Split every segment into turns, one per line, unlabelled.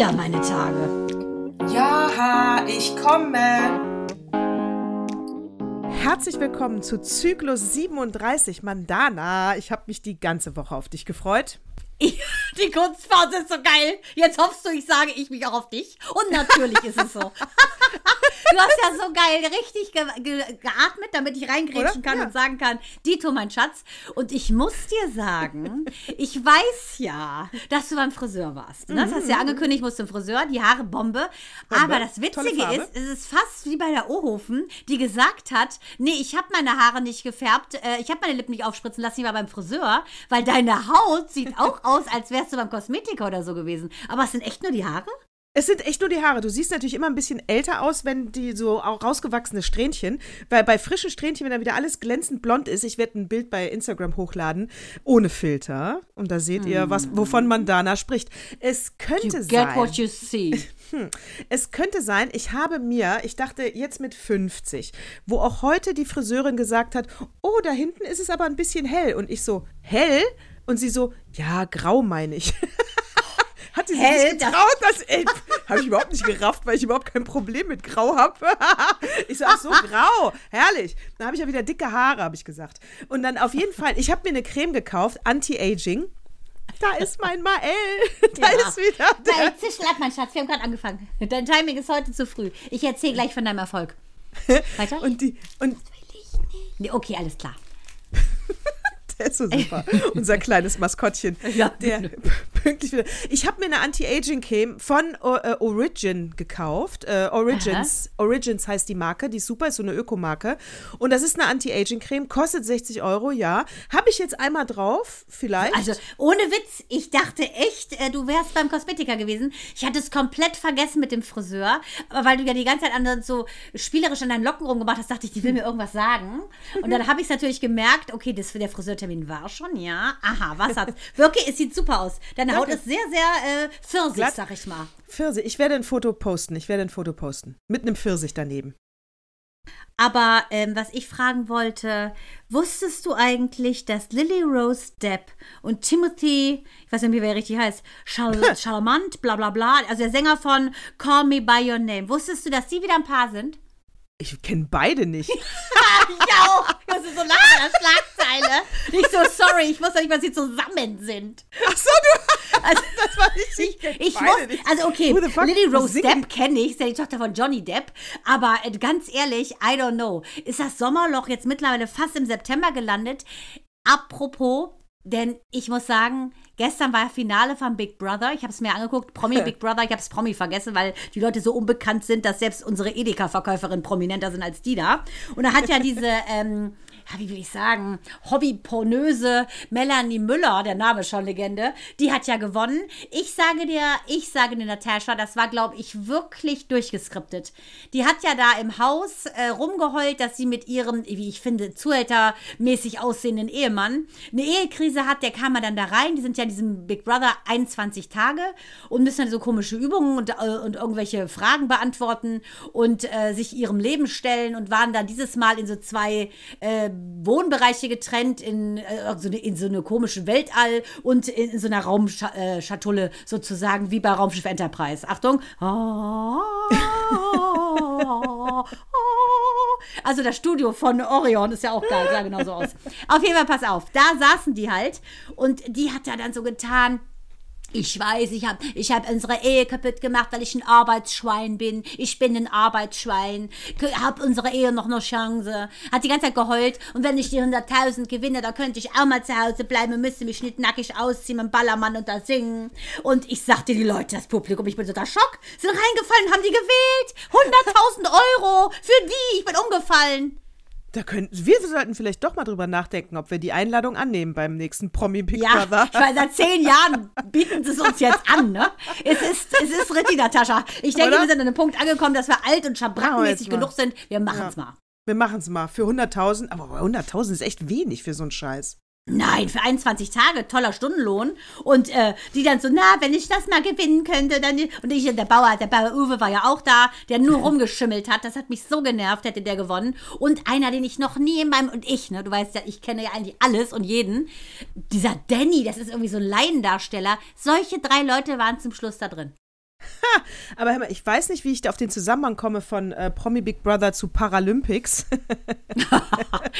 wieder meine Tage.
Ja, ich komme.
Herzlich willkommen zu Zyklus 37 Mandana. Ich habe mich die ganze Woche auf dich gefreut.
Die Kunstphase ist so geil. Jetzt hoffst du, ich sage ich mich auch auf dich. Und natürlich ist es so. du hast ja so geil richtig ge ge geatmet, damit ich reingrätschen kann
Ja.
und sagen kann, Dito, mein Schatz. Und ich muss dir sagen, ich weiß ja, dass du beim Friseur warst. Ne? Das hast du ja angekündigt, musst zum Friseur, die Haare Bombe. Aber das
Mhm.
Witzige ist, es ist fast wie bei der Ohofen, die gesagt hat, nee, ich habe meine Haare nicht gefärbt, äh, ich habe meine Lippen nicht aufspritzen lassen, ich war beim Friseur, weil deine Haut sieht auch aus, als wärst du beim Kosmetiker oder so gewesen. Aber es sind echt nur die Haare?
Es sind echt nur die Haare. Du siehst natürlich immer ein bisschen älter aus, wenn die so auch rausgewachsene Strähnchen. Weil bei frischen Strähnchen, wenn dann wieder alles glänzend blond ist, ich werde ein Bild bei Instagram hochladen, ohne Filter. Und da seht ihr, was, wovon Mandana spricht. Es könnte
You get
sein.
what you see.
Es könnte sein, ich habe mir, ich dachte jetzt mit 50, wo auch heute die Friseurin gesagt hat, oh, da hinten ist es aber ein bisschen hell. Und ich so, hell? Und sie so, ja, grau meine ich. Hat sie sich
Hell,
nicht
das-
getraut, das ey, habe ich überhaupt nicht gerafft, weil ich überhaupt kein Problem mit Grau habe. ich so, ach so, grau, herrlich. Dann habe ich ja wieder dicke Haare, habe ich gesagt. Und dann auf jeden Fall, ich habe mir eine Creme gekauft, Anti-Aging. Da ist mein Mael. Da
Ja.
ist wieder der.
Nein, Zischlack, mein Schatz, wir haben gerade angefangen. Dein Timing ist heute zu früh. Ich erzähle gleich von deinem Erfolg. Weiter?
Und die, und
okay, alles klar.
Der ist so super. Unser kleines Maskottchen.
Ja.
Der pünktlich wieder. Ich habe mir eine Anti-Aging-Creme von äh, Origin gekauft. Äh, Origins. Origins heißt die Marke. Die ist super, ist so eine Ökomarke. Und das ist eine Anti-Aging-Creme. Kostet 60 Euro, ja. Habe ich jetzt einmal drauf, vielleicht.
Also, ohne Witz, ich dachte echt, äh, du wärst beim Kosmetiker gewesen. Ich hatte es komplett vergessen mit dem Friseur. Aber weil du ja die ganze Zeit an, so spielerisch an deinen Locken rumgemacht hast, dachte ich, die will mir irgendwas sagen. Und dann habe ich es natürlich gemerkt, okay, das der Friseurtermin war schon, ja. Aha, was hat's? Wirklich, es sieht super aus. Deine Haut
Danke.
ist sehr, sehr äh, pfirsich,
Glatt.
sag ich mal.
Pfirsich. Ich werde ein Foto posten. Ich werde ein Foto posten. Mit einem Pfirsich daneben.
Aber ähm, was ich fragen wollte, wusstest du eigentlich, dass Lily Rose Depp und Timothy, ich weiß nicht, wie wer richtig heißt, Chal Charmant, bla bla bla, also der Sänger von Call Me By Your Name, wusstest du, dass die wieder ein Paar sind?
Ich kenne beide nicht.
Ich auch. Ich musste so lange Schlagzeile. Ich so, sorry, ich wusste nicht, was sie zusammen sind.
Ach so, du.
Also,
Das war nicht.
ich, ich
nicht.
also okay? Lily Rose? Depp kenne ich, ist ja die Tochter von Johnny Depp, aber äh, ganz ehrlich, I don't know. Ist das Sommerloch jetzt mittlerweile fast im September gelandet? Apropos, denn ich muss sagen, gestern war Finale von Big Brother. Ich habe es mir angeguckt, Promi Big Brother. Ich habe es Promi vergessen, weil die Leute so unbekannt sind, dass selbst unsere Edeka-Verkäuferin prominenter sind als die da. Und da hat ja diese, ähm, ja, wie will ich sagen, Hobbypornöse Melanie Müller, der Name schon Legende, die hat ja gewonnen. Ich sage dir, ich sage dir, Natascha, das war, glaube ich, wirklich durchgeskriptet. Die hat ja da im Haus äh, rumgeheult, dass sie mit ihrem, wie ich finde, zuhältermäßig aussehenden Ehemann eine Ehekrise hat. Der kam ja dann da rein. Die sind ja in diesem Big Brother 21 Tage und müssen dann so komische Übungen und, äh, und irgendwelche Fragen beantworten und äh, sich ihrem Leben stellen und waren dann dieses Mal in so zwei äh, Wohnbereiche getrennt, in, äh, so eine, in so eine komische Weltall und in, in so einer Raumschatulle sozusagen, wie bei Raumschiff Enterprise. Achtung. Also das Studio von Orion ist ja auch geil, sah genau so aus. Auf jeden Fall, pass auf, da saßen die halt und die hat da dann so getan, ich weiß, ich habe ich hab unsere Ehe kaputt gemacht, weil ich ein Arbeitsschwein bin. Ich bin ein Arbeitsschwein. Hab unsere Ehe noch eine Chance. Hat die ganze Zeit geheult. Und wenn ich die 100.000 gewinne, dann könnte ich auch mal zu Hause bleiben und müsste mich nicht nackig ausziehen mit dem Ballermann und da singen. Und ich sagte die Leute, das Publikum, ich bin so da Schock. Sind reingefallen, haben die gewählt. 100.000 Euro. Für die. Ich bin umgefallen.
Da könnten, wir sollten vielleicht doch mal drüber nachdenken, ob wir die Einladung annehmen beim nächsten Promi Big
Ja,
Brother.
ich meine, seit zehn Jahren bieten sie es uns jetzt an, ne? Es ist, es ist Ritti, Natascha. Ich denke,
Oder?
wir sind an einem Punkt angekommen, dass wir alt und schabrackenmäßig genug sind. Wir machen es mal.
Wir machen es mal für 100.000. Aber 100.000 ist echt wenig für so einen Scheiß.
Nein, für 21 Tage, toller Stundenlohn. Und äh, die dann so, na, wenn ich das mal gewinnen könnte, dann. Und ich, der Bauer, der Bauer Uwe war ja auch da, der nur rumgeschimmelt hat. Das hat mich so genervt, hätte der gewonnen. Und einer, den ich noch nie in meinem. Und ich, ne, du weißt ja, ich kenne ja eigentlich alles und jeden. Dieser Danny, das ist irgendwie so ein Laiendarsteller. Solche drei Leute waren zum Schluss da drin.
Aber hör mal, ich weiß nicht, wie ich da auf den Zusammenhang komme von äh, Promi Big Brother zu Paralympics.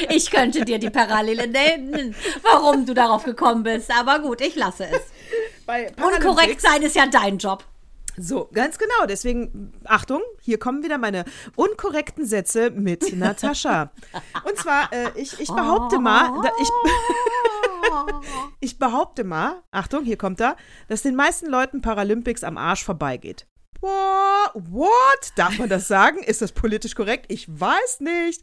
Ich könnte dir die Parallele nennen, warum du darauf gekommen bist. Aber gut, ich lasse es. Unkorrekt sein ist ja dein Job.
So, ganz genau. Deswegen, Achtung, hier kommen wieder meine unkorrekten Sätze mit Natascha. Und zwar, äh, ich, ich behaupte mal, da, ich, ich behaupte mal, Achtung, hier kommt er, dass den meisten Leuten Paralympics am Arsch vorbeigeht. What? What? Darf man das sagen? Ist das politisch korrekt? Ich weiß nicht.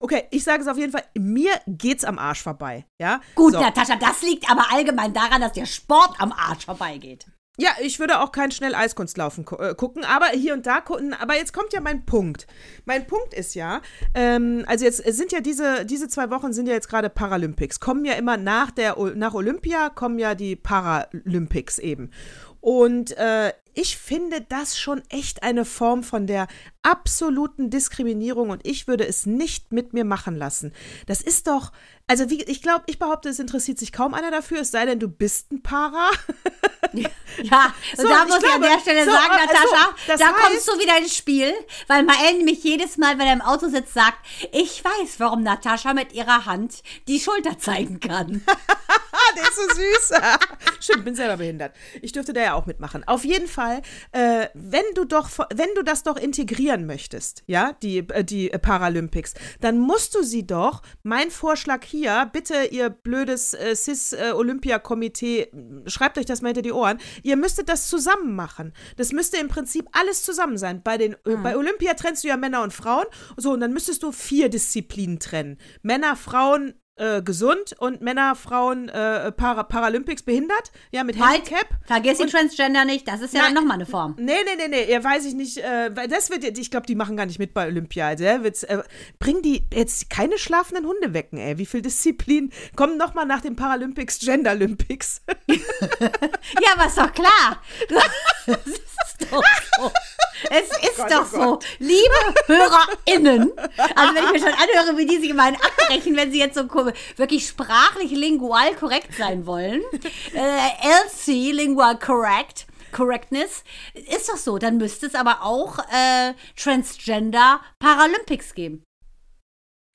Okay, ich sage es auf jeden Fall, mir geht's am Arsch vorbei. Ja?
Gut,
So.
Natascha, das liegt aber allgemein daran, dass der Sport am Arsch vorbeigeht.
Ja, ich würde auch kein schnell Eiskunstlaufen gu äh, gucken, aber hier und da gucken. Aber jetzt kommt ja mein Punkt. Mein Punkt ist ja, ähm, also jetzt sind ja diese, diese zwei Wochen sind ja jetzt gerade Paralympics. Kommen ja immer nach der nach Olympia kommen ja die Paralympics eben. Und äh, ich finde das schon echt eine Form von der absoluten Diskriminierung und ich würde es nicht mit mir machen lassen. Das ist doch, also wie, ich glaube, ich behaupte, es interessiert sich kaum einer dafür, es sei denn, du bist ein Para.
Ja, und
So,
da
ich
muss ich an
glaube,
der Stelle
so,
sagen,
äh, so,
Natascha,
das
da
heißt-
kommst du wieder ins Spiel, weil Mael nämlich jedes Mal, wenn er im Auto sitzt, sagt, ich weiß, warum Natascha mit ihrer Hand die Schulter zeigen kann.
Der ist so süß. Stimmt, bin selber behindert. Ich dürfte da ja auch mitmachen. Auf jeden Fall, äh, wenn du doch, wenn du das doch integrieren möchtest, ja, die, äh, die Paralympics, dann musst du sie doch, mein Vorschlag hier, bitte ihr blödes äh, CIS-Olympia-Komitee, schreibt euch das mal hinter die Ohren, ihr müsstet das zusammen machen. Das müsste im Prinzip alles zusammen sein. Bei, den, äh, bei Olympia trennst du ja Männer und Frauen, so, und dann müsstest du vier Disziplinen trennen. Männer, Frauen, äh, gesund und Männer, Frauen, äh, Para Paralympics behindert, ja, mit
Halt,
Handicap.
vergiss die Transgender nicht, das ist ja
Nein.
nochmal eine Form.
Nee, nee, nee, nee, ja, weiß ich nicht, äh, weil das wird, ich glaube, die machen gar nicht mit bei Olympia. Also, wird's, äh, bring die jetzt keine schlafenden Hunde wecken, ey. Wie viel Disziplin kommen nochmal nach den Paralympics, Gender Olympics?
Ja, aber ist doch klar. Ist doch so. Es ist
Gott,
doch
oh
so. Liebe HörerInnen, also wenn ich mir schon anhöre, wie die sich gemein abbrechen, wenn sie jetzt so wirklich sprachlich lingual korrekt sein wollen. Äh, LC, lingual correct. Correctness ist doch so. Dann müsste es aber auch äh, Transgender Paralympics geben.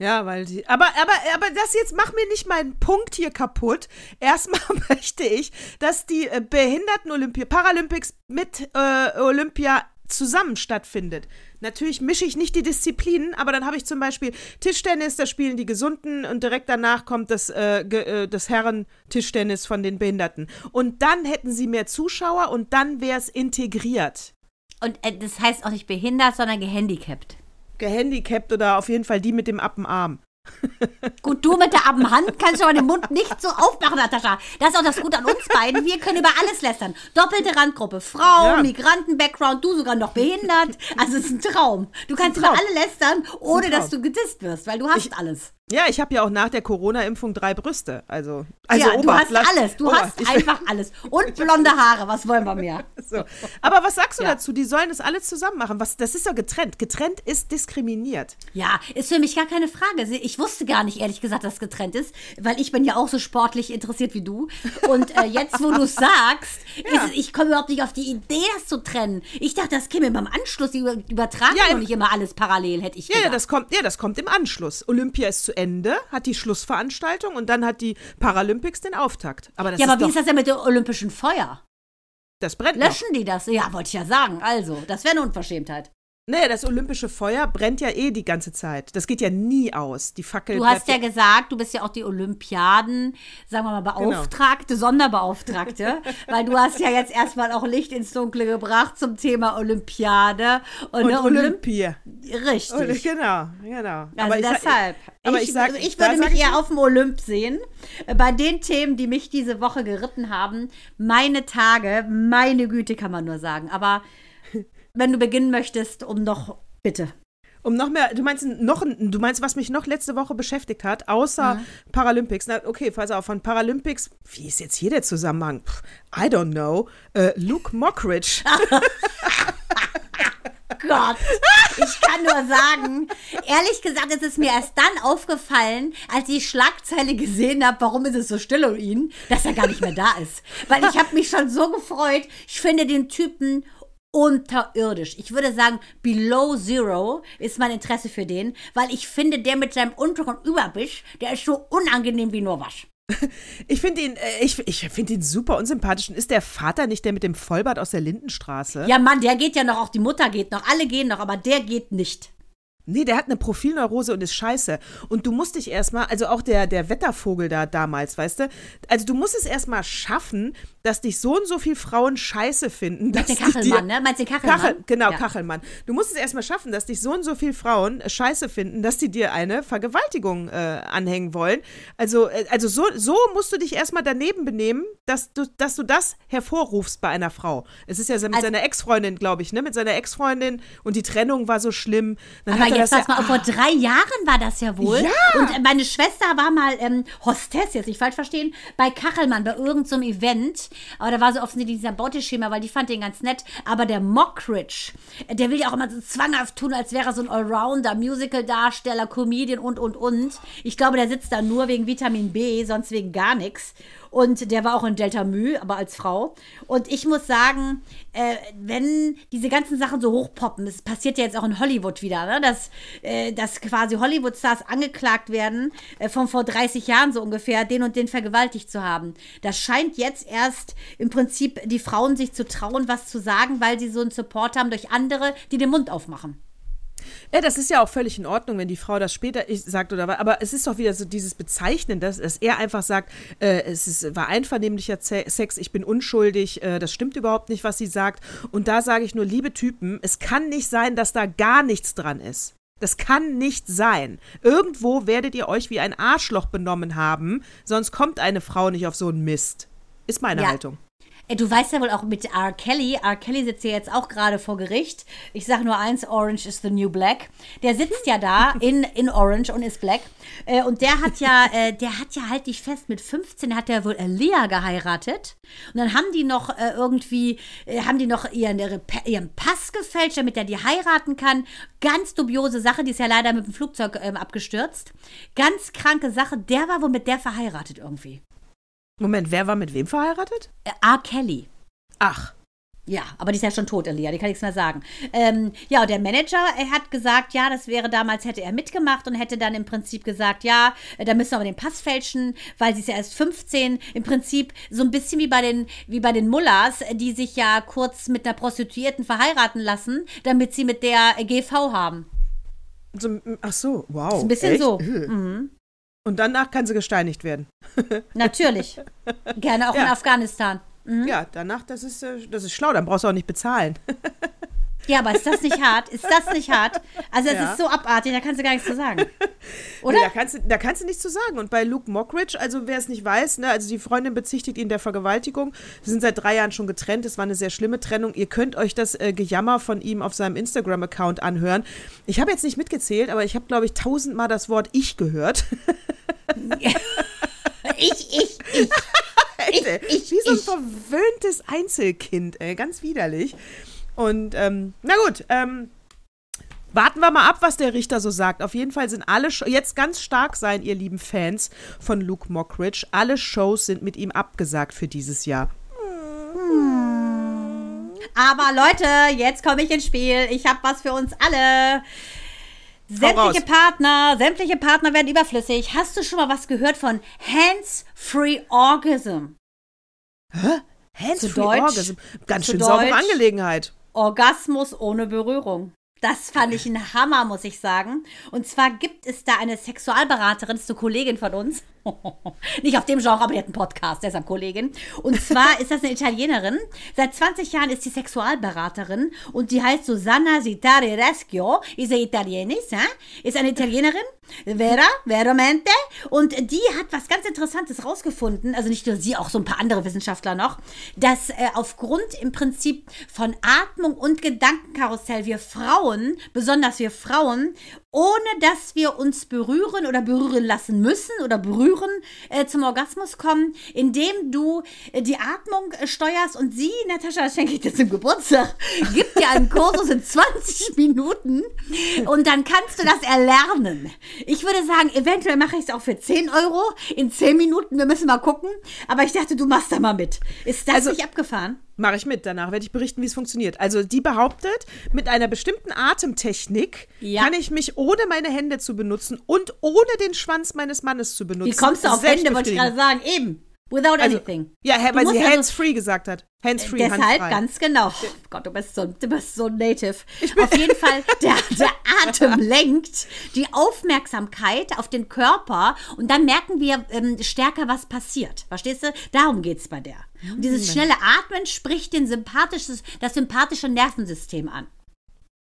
Ja, weil die. Aber, aber, aber das jetzt mach mir nicht meinen Punkt hier kaputt. Erstmal möchte ich, dass die äh, Behinderten Olympia, Paralympics mit äh, Olympia zusammen stattfindet. Natürlich mische ich nicht die Disziplinen, aber dann habe ich zum Beispiel Tischtennis, da spielen die Gesunden und direkt danach kommt das, äh, äh, das Herren-Tischtennis von den Behinderten. Und dann hätten sie mehr Zuschauer und dann wäre es integriert.
Und äh, das heißt auch nicht behindert, sondern gehandicapt.
Gehandicapt oder auf jeden Fall die mit dem Appenarm.
Gut, du mit der Abendhand kannst aber den Mund nicht so aufmachen, Natascha. Das ist auch das Gute an uns beiden. Wir können über alles lästern. Doppelte Randgruppe. Frau,
Ja.
Migranten-Background, du sogar noch behindert. Also es ist ein Traum. Du kannst über alle lästern, ohne dass du gedisst wirst, weil du hast alles.
Ja, ich habe ja auch nach der Corona-Impfung drei Brüste. Also, also
ja, du hast
Oberlass-
alles. Du
Ober-
hast einfach alles. Und blonde Haare. Was wollen wir mehr?
So. Aber was sagst du
Ja.
dazu? Die sollen das alles zusammen machen. Was, das ist ja getrennt. Getrennt ist diskriminiert.
Ja, ist für mich gar keine Frage. Ich wusste gar nicht, ehrlich gesagt, dass getrennt ist, weil ich bin ja auch so sportlich interessiert wie du. Und äh, jetzt, wo du sagst,
Ja.
ist, ich komme überhaupt nicht auf die Idee, das zu trennen. Ich dachte, das käme beim Anschluss, die über- übertragen
Ja, im-
nicht immer alles parallel, hätte ich
Ja,
gedacht.
ja, das kommt, ja, das kommt im Anschluss. Olympia ist zu Ende, hat die Schlussveranstaltung und dann hat die Paralympics den Auftakt. Aber das
ja, aber
ist
wie
doch,
ist das denn mit dem olympischen Feuer?
das brennt noch.
Löschen die das? Ja, wollte ich ja sagen. Also, das wäre eine Unverschämtheit.
Nee, das olympische Feuer brennt ja eh die ganze Zeit. Das geht ja nie aus. Die Fackel
Du hast ja gesagt, du bist ja auch die Olympiaden, sagen wir mal,
Genau.
Beauftragte, Sonderbeauftragte, weil du hast ja jetzt erstmal auch Licht ins Dunkle gebracht zum Thema Olympiade und,
und
ne, Olymp
Olympia.
Richtig.
Und, genau, genau.
Also
ich sag-
deshalb.
aber
ich,
ich sag-
ich würde mich
ich
eher auf dem Olymp sehen. Bei den Themen, die mich diese Woche geritten haben, meine Tage, meine Güte, kann man nur sagen. Aber wenn du beginnen möchtest, um noch, bitte.
Um noch mehr, du meinst noch, du meinst, was mich noch letzte Woche beschäftigt hat, außer
Mhm.
Paralympics. Na, okay, pass auf, von Paralympics, wie ist jetzt hier der Zusammenhang? Pff, I don't know. Äh, Luke Mockridge.
Gott, ich kann nur sagen, ehrlich gesagt, ist es mir erst dann aufgefallen, als ich die Schlagzeile gesehen habe, warum ist es so still um ihn, dass er gar nicht mehr da ist. Weil ich habe mich schon so gefreut. Ich finde den Typen unterirdisch. Ich würde sagen, below zero ist mein Interesse für den, weil ich finde, der mit seinem unteren Überbisch, der ist so unangenehm wie nur was.
Ich finde ihn, äh, ich, ich finde ihn super unsympathisch. Und ist der Vater nicht der mit dem Vollbart aus der Lindenstraße?
Ja, Mann, der geht ja noch, auch die Mutter geht noch, alle gehen noch, aber der geht nicht.
Nee, der hat eine Profilneurose und ist scheiße. Und du musst dich erstmal, also auch der, der Wettervogel da damals, weißt du, also du musst es erstmal schaffen, dass dich so und so viele Frauen scheiße finden.
Meinst du Kachelmann, ne? Meinst du Kachelmann?
Kachel, genau,
Ja.
Kachelmann. Du musst es erstmal schaffen, dass dich so und so viele Frauen äh, scheiße finden, dass die dir eine Vergewaltigung äh, anhängen wollen. Also, äh, also so, so musst du dich erstmal daneben benehmen, dass du, dass du das hervorrufst bei einer Frau. Es ist ja mit
Also-
seiner Ex-Freundin, glaube ich, ne? Mit seiner Ex-Freundin und die Trennung war so schlimm. Dann
Aber
er
jetzt pass
ja,
mal, vor drei Jahren war das ja wohl.
Ja.
Und meine Schwester war mal ähm, Hostess, jetzt nicht falsch verstehen, bei Kachelmann, bei irgendeinem so einem Event. Aber da war so offensichtlich dieser Beuteschema, weil die fand den ganz nett. Aber der Mockridge, der will ja auch immer so zwanghaft tun, als wäre er so ein Allrounder, Musical-Darsteller, Comedian und, und, und. Ich glaube, der sitzt da nur wegen Vitamin B, sonst wegen gar nichts. Und der war auch in Delta Mu, aber als Frau. Und ich muss sagen, äh, wenn diese ganzen Sachen so hochpoppen, das passiert ja jetzt auch in Hollywood wieder, ne? dass, äh, dass quasi Hollywood-Stars angeklagt werden, äh, von vor 30 Jahren so ungefähr, den und den vergewaltigt zu haben. Das scheint jetzt erst im Prinzip die Frauen sich zu trauen, was zu sagen, weil sie so einen Support haben durch andere, die den Mund aufmachen.
Ja, das ist ja auch völlig in Ordnung, wenn die Frau das später sagt oder was. Aber es ist doch wieder so dieses Bezeichnen, dass, dass er einfach sagt, äh, es ist, war einvernehmlicher Sex, ich bin unschuldig, äh, das stimmt überhaupt nicht, was sie sagt. Und da sage ich nur, liebe Typen, es kann nicht sein, dass da gar nichts dran ist. Das kann nicht sein. Irgendwo werdet ihr euch wie ein Arschloch benommen haben, sonst kommt eine Frau nicht auf so einen Mist. Ist meine
Ja.
Haltung.
Du weißt ja wohl auch mit R. Kelly, R. Kelly sitzt ja jetzt auch gerade vor Gericht. Ich sage nur eins, Orange is the new black. Der sitzt ja da in, in Orange und ist black. Äh, und der hat ja, äh, der hat ja halt dich fest, mit 15 hat er wohl Aaliyah geheiratet. Und dann haben die noch äh, irgendwie, haben die noch ihren, ihre, ihren Pass gefälscht, damit er die heiraten kann. Ganz dubiose Sache, die ist ja leider mit dem Flugzeug ähm, abgestürzt. Ganz kranke Sache, der war wohl mit der verheiratet irgendwie.
Moment, wer war mit wem verheiratet?
Äh, R. Kelly.
Ach,
Ja, aber die ist ja schon tot, Elia, die kann nichts mehr sagen. Ähm, ja, und der Manager, er hat gesagt, ja, das wäre damals, hätte er mitgemacht und hätte dann im Prinzip gesagt, ja, äh, da müssen wir aber den Pass fälschen, weil sie ist ja erst 15. Im Prinzip so ein bisschen wie bei den, wie bei den Mullers, äh, die sich ja kurz mit einer Prostituierten verheiraten lassen, damit sie mit der GV haben.
so, ach so, wow.
Ein bisschen
echt?
so.
Äh.
Mhm.
Und danach kann sie gesteinigt werden.
Natürlich. Gerne auch in
Ja.
Afghanistan.
Ja, danach, das ist, äh, das ist schlau, dann brauchst du auch nicht bezahlen.
Ja, aber ist das nicht hart? Ist das nicht hart? Also, es
Ja.
ist so abartig, da kannst du gar nichts zu sagen. Oder?
Nee, da, kannst du, da kannst du nichts zu sagen. Und bei Luke Mockridge, also wer es nicht weiß, ne, also die Freundin bezichtigt ihn der Vergewaltigung. Sie sind seit drei Jahren schon getrennt. Es war eine sehr schlimme Trennung. Ihr könnt euch das äh, Gejammer von ihm auf seinem Instagram-Account anhören. Ich habe jetzt nicht mitgezählt, aber ich habe, glaube ich, tausendmal das Wort Ich gehört.
Ich, ich, ich.
Ey.
ich,
Wie so ein
ich.
verwöhntes Einzelkind, ey. Ganz widerlich. Und, ähm, na gut, ähm, warten wir mal ab, was der Richter so sagt. Auf jeden Fall sind alle, Sh jetzt ganz stark sein, ihr lieben Fans von Luke Mockridge. Alle Shows sind mit ihm abgesagt für dieses Jahr.
Aber Leute, jetzt komme ich ins Spiel. Ich habe was für uns alle. Sämtliche. Partner, sämtliche Partner werden überflüssig. Hast du schon mal was gehört von Hands-Free Orgasm?
Hands-free
Deutsch?
Orgasm. Ganz
Zu
schön saubere? Angelegenheit.
Orgasmus ohne Berührung. Das fand ich ein Hammer, muss ich sagen. Und zwar gibt es da eine Sexualberaterin, ist eine Kollegin von uns. Nicht auf dem Genre, aber die hat einen Podcast, deshalb Kollegin. Und zwar ist das eine Italienerin. Seit 20 Jahren ist sie Sexualberaterin und die heißt Susanna Zitari Reschio, ist eine Italienis, ja? ist eine Italienerin, vera, veramente. Und die hat was ganz Interessantes rausgefunden, also nicht nur sie, auch so ein paar andere Wissenschaftler noch, dass äh, aufgrund im Prinzip von Atmung und Gedankenkarussell wir Frauen, besonders wir Frauen, ohne dass wir uns berühren oder berühren lassen müssen oder berühren, äh, zum Orgasmus kommen, indem du äh, die Atmung äh, steuerst und sie, Natascha, das schenke ich dir zum Geburtstag, gibt dir einen Kursus in 20 Minuten und dann kannst du das erlernen. Ich würde sagen, eventuell mache ich es auch für 10 Euro in 10 Minuten, wir müssen mal gucken, aber ich dachte, du machst da mal mit. Ist das
Also-
nicht abgefahren?
Mache ich mit. Danach werde ich berichten, wie es funktioniert. Also die behauptet, mit einer bestimmten Atemtechnik
Ja.
kann ich mich ohne meine Hände zu benutzen und ohne den Schwanz meines Mannes zu benutzen.
Wie kommst du auf Hände, wollte ich gerade sagen. Eben. Without
Also,
anything.
Ja, weil sie
also-
hands-free gesagt hat. Hands-free,
Deshalb,
handfrei.
ganz genau. Oh Gott, du bist so, du bist so native. Auf jeden Fall, der, der Atem lenkt die Aufmerksamkeit auf den Körper und dann merken wir ähm, stärker, was passiert. Verstehst du? Darum geht es bei der. Und dieses
Hm.
schnelle Atmen spricht den sympathisches, das sympathische Nervensystem an.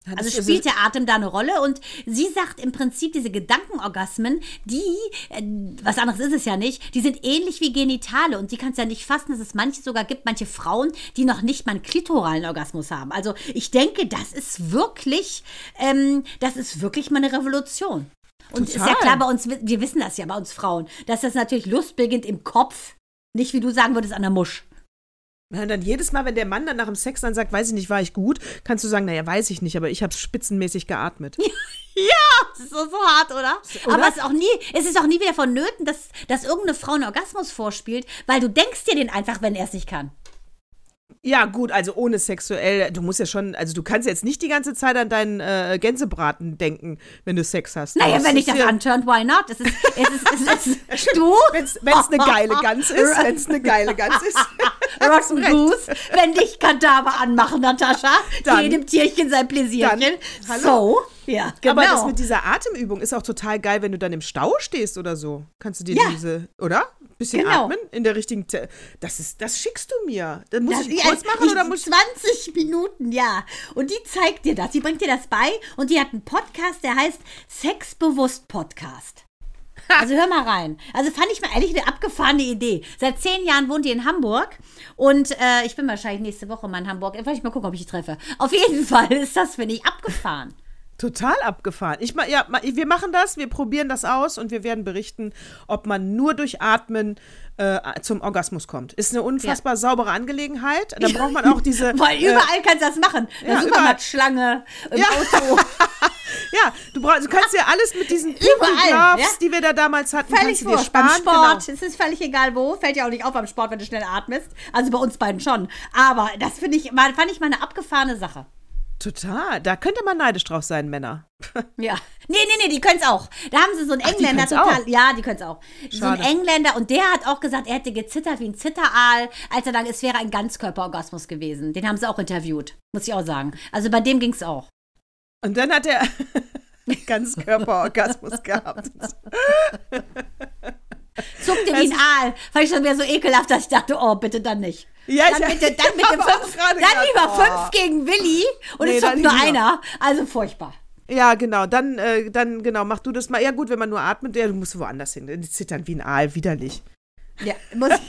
Ja,
Also spielt der Atem da eine Rolle und sie sagt im Prinzip, diese Gedankenorgasmen, die, äh, was anderes ist es ja nicht, die sind ähnlich wie Genitale und die kannst ja nicht fassen, dass es manche sogar gibt, manche Frauen, die noch nicht mal einen klitoralen Orgasmus haben. Also ich denke, das ist wirklich, ähm, das ist wirklich mal eine Revolution. Und ist ja
Total.
klar bei uns, wir wissen das ja bei uns Frauen, dass das natürlich Lust beginnt im Kopf, nicht wie du sagen würdest an der Musch.
Ja, und dann jedes Mal, wenn der Mann dann nach dem Sex dann sagt, weiß ich nicht, war ich gut, kannst du sagen, naja, weiß ich nicht, aber ich habe spitzenmäßig geatmet.
Das ist so, so hart, oder?
Oder?
Aber es ist auch nie, es ist auch nie wieder vonnöten, dass, dass irgendeine Frau einen Orgasmus vorspielt, weil du denkst dir den einfach, wenn er es nicht kann.
Ja, gut, also ohne sexuell, du musst ja schon, also du kannst jetzt nicht die ganze Zeit an deinen äh, Gänsebraten denken, wenn du Sex hast.
Naja,
Das
wenn
ist
dich das
ja-
anturnt, why not? Es ist, es ist, es ist, du?
Wenn es eine geile Gans ist, wenn es eine geile Gans ist. Recht.
Goose, wenn dich Kadaver anmachen, Natascha.
Dann-
jedem Tierchen sein Pläsierchen.
Dann-
So, ja, genau.
Aber das mit dieser Atemübung ist auch total geil, wenn du dann im Stau stehst oder so. Kannst du dir
Ja.
diese, oder? Bisschen
Genau.
atmen in der richtigen. Te das ist, das schickst du mir. Dann muss
Das-
ich kurz machen
ich-
oder muss ich
20 Minuten, ja. Und die zeigt dir das. Die bringt dir das bei. Und die hat einen Podcast, der heißt Sexbewusst Podcast. Also hör mal rein. Also fand ich mal ehrlich eine abgefahrene Idee. Seit zehn Jahren wohnt die in Hamburg und äh, ich bin wahrscheinlich nächste Woche mal in Hamburg. Vielleicht mal gucken, ob ich die treffe. Auf jeden Fall ist das, finde ich, abgefahren.
Total abgefahren. Ich, ja, wir machen das, wir probieren das aus und wir werden berichten, ob man nur durch Atmen äh, zum Orgasmus kommt. Ist eine unfassbar saubere Angelegenheit. Da braucht man auch diese.
Weil
äh,
überall kannst du das machen. In
ja,
Supermarktschlange, im
Ja.
Auto.
ja, du, brauchst, du kannst ja alles mit diesen
Überall, ja.
die wir da damals hatten,
Völlig
kannst du
wurscht. Beim
sparen.
Sport,
Genau.
es ist völlig egal wo. Fällt ja auch nicht auf beim Sport, wenn du schnell atmest. Also bei uns beiden schon. Aber das finde ich, fand ich mal eine abgefahrene Sache.
Total. Da könnte man neidisch drauf sein, Männer.
Ja. Nee, nee, nee, die können es auch. Da haben sie so einen
Ach, die
Engländer
können's
total.
auch?
Ja, die können es auch. So ein
Schade.
Engländer und der hat auch gesagt, er hätte gezittert wie ein Zitteraal, als er dann, es wäre ein Ganzkörperorgasmus gewesen. Den haben sie auch interviewt, muss ich auch sagen. Also bei dem ging es auch.
Und dann hat er Ganzkörperorgasmus gehabt.
Zuckte wie ein Aal. Fand ich schon wieder so ekelhaft, dass ich dachte, oh, bitte dann nicht.
Ja, ich-
dann bitte, dann mit dem fünf, dann lieber
oh.
fünf gegen Willi und
Nee,
es zuckt nur einer. Also furchtbar.
Ja, genau. Dann, äh, dann, genau, mach du das mal. Ja, gut, wenn man nur atmet, ja, du musst woanders hin. Die zittern wie ein Aal, widerlich.
Ja, muss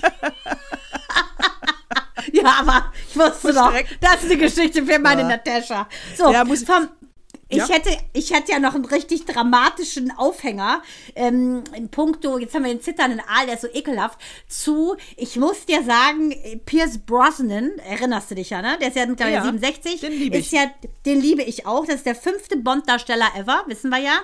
Ja, aber ich wusste
Muss
doch, das ist eine Geschichte für meine
Ja.
Natascha. So,
Ja, muss-
vom, ich,
Ja.
hätte, ich hätte ja noch einen richtig dramatischen Aufhänger ähm, in puncto, jetzt haben wir den zitternden Aal, der ist so ekelhaft, zu, ich muss dir sagen, Pierce Brosnan, erinnerst du dich ja, ne? Der ist ja mittlerweile
Ja,
67.
den liebe
ist
ich.
Ja, den liebe ich auch. Das ist der fünfte Bond-Darsteller ever, wissen wir ja.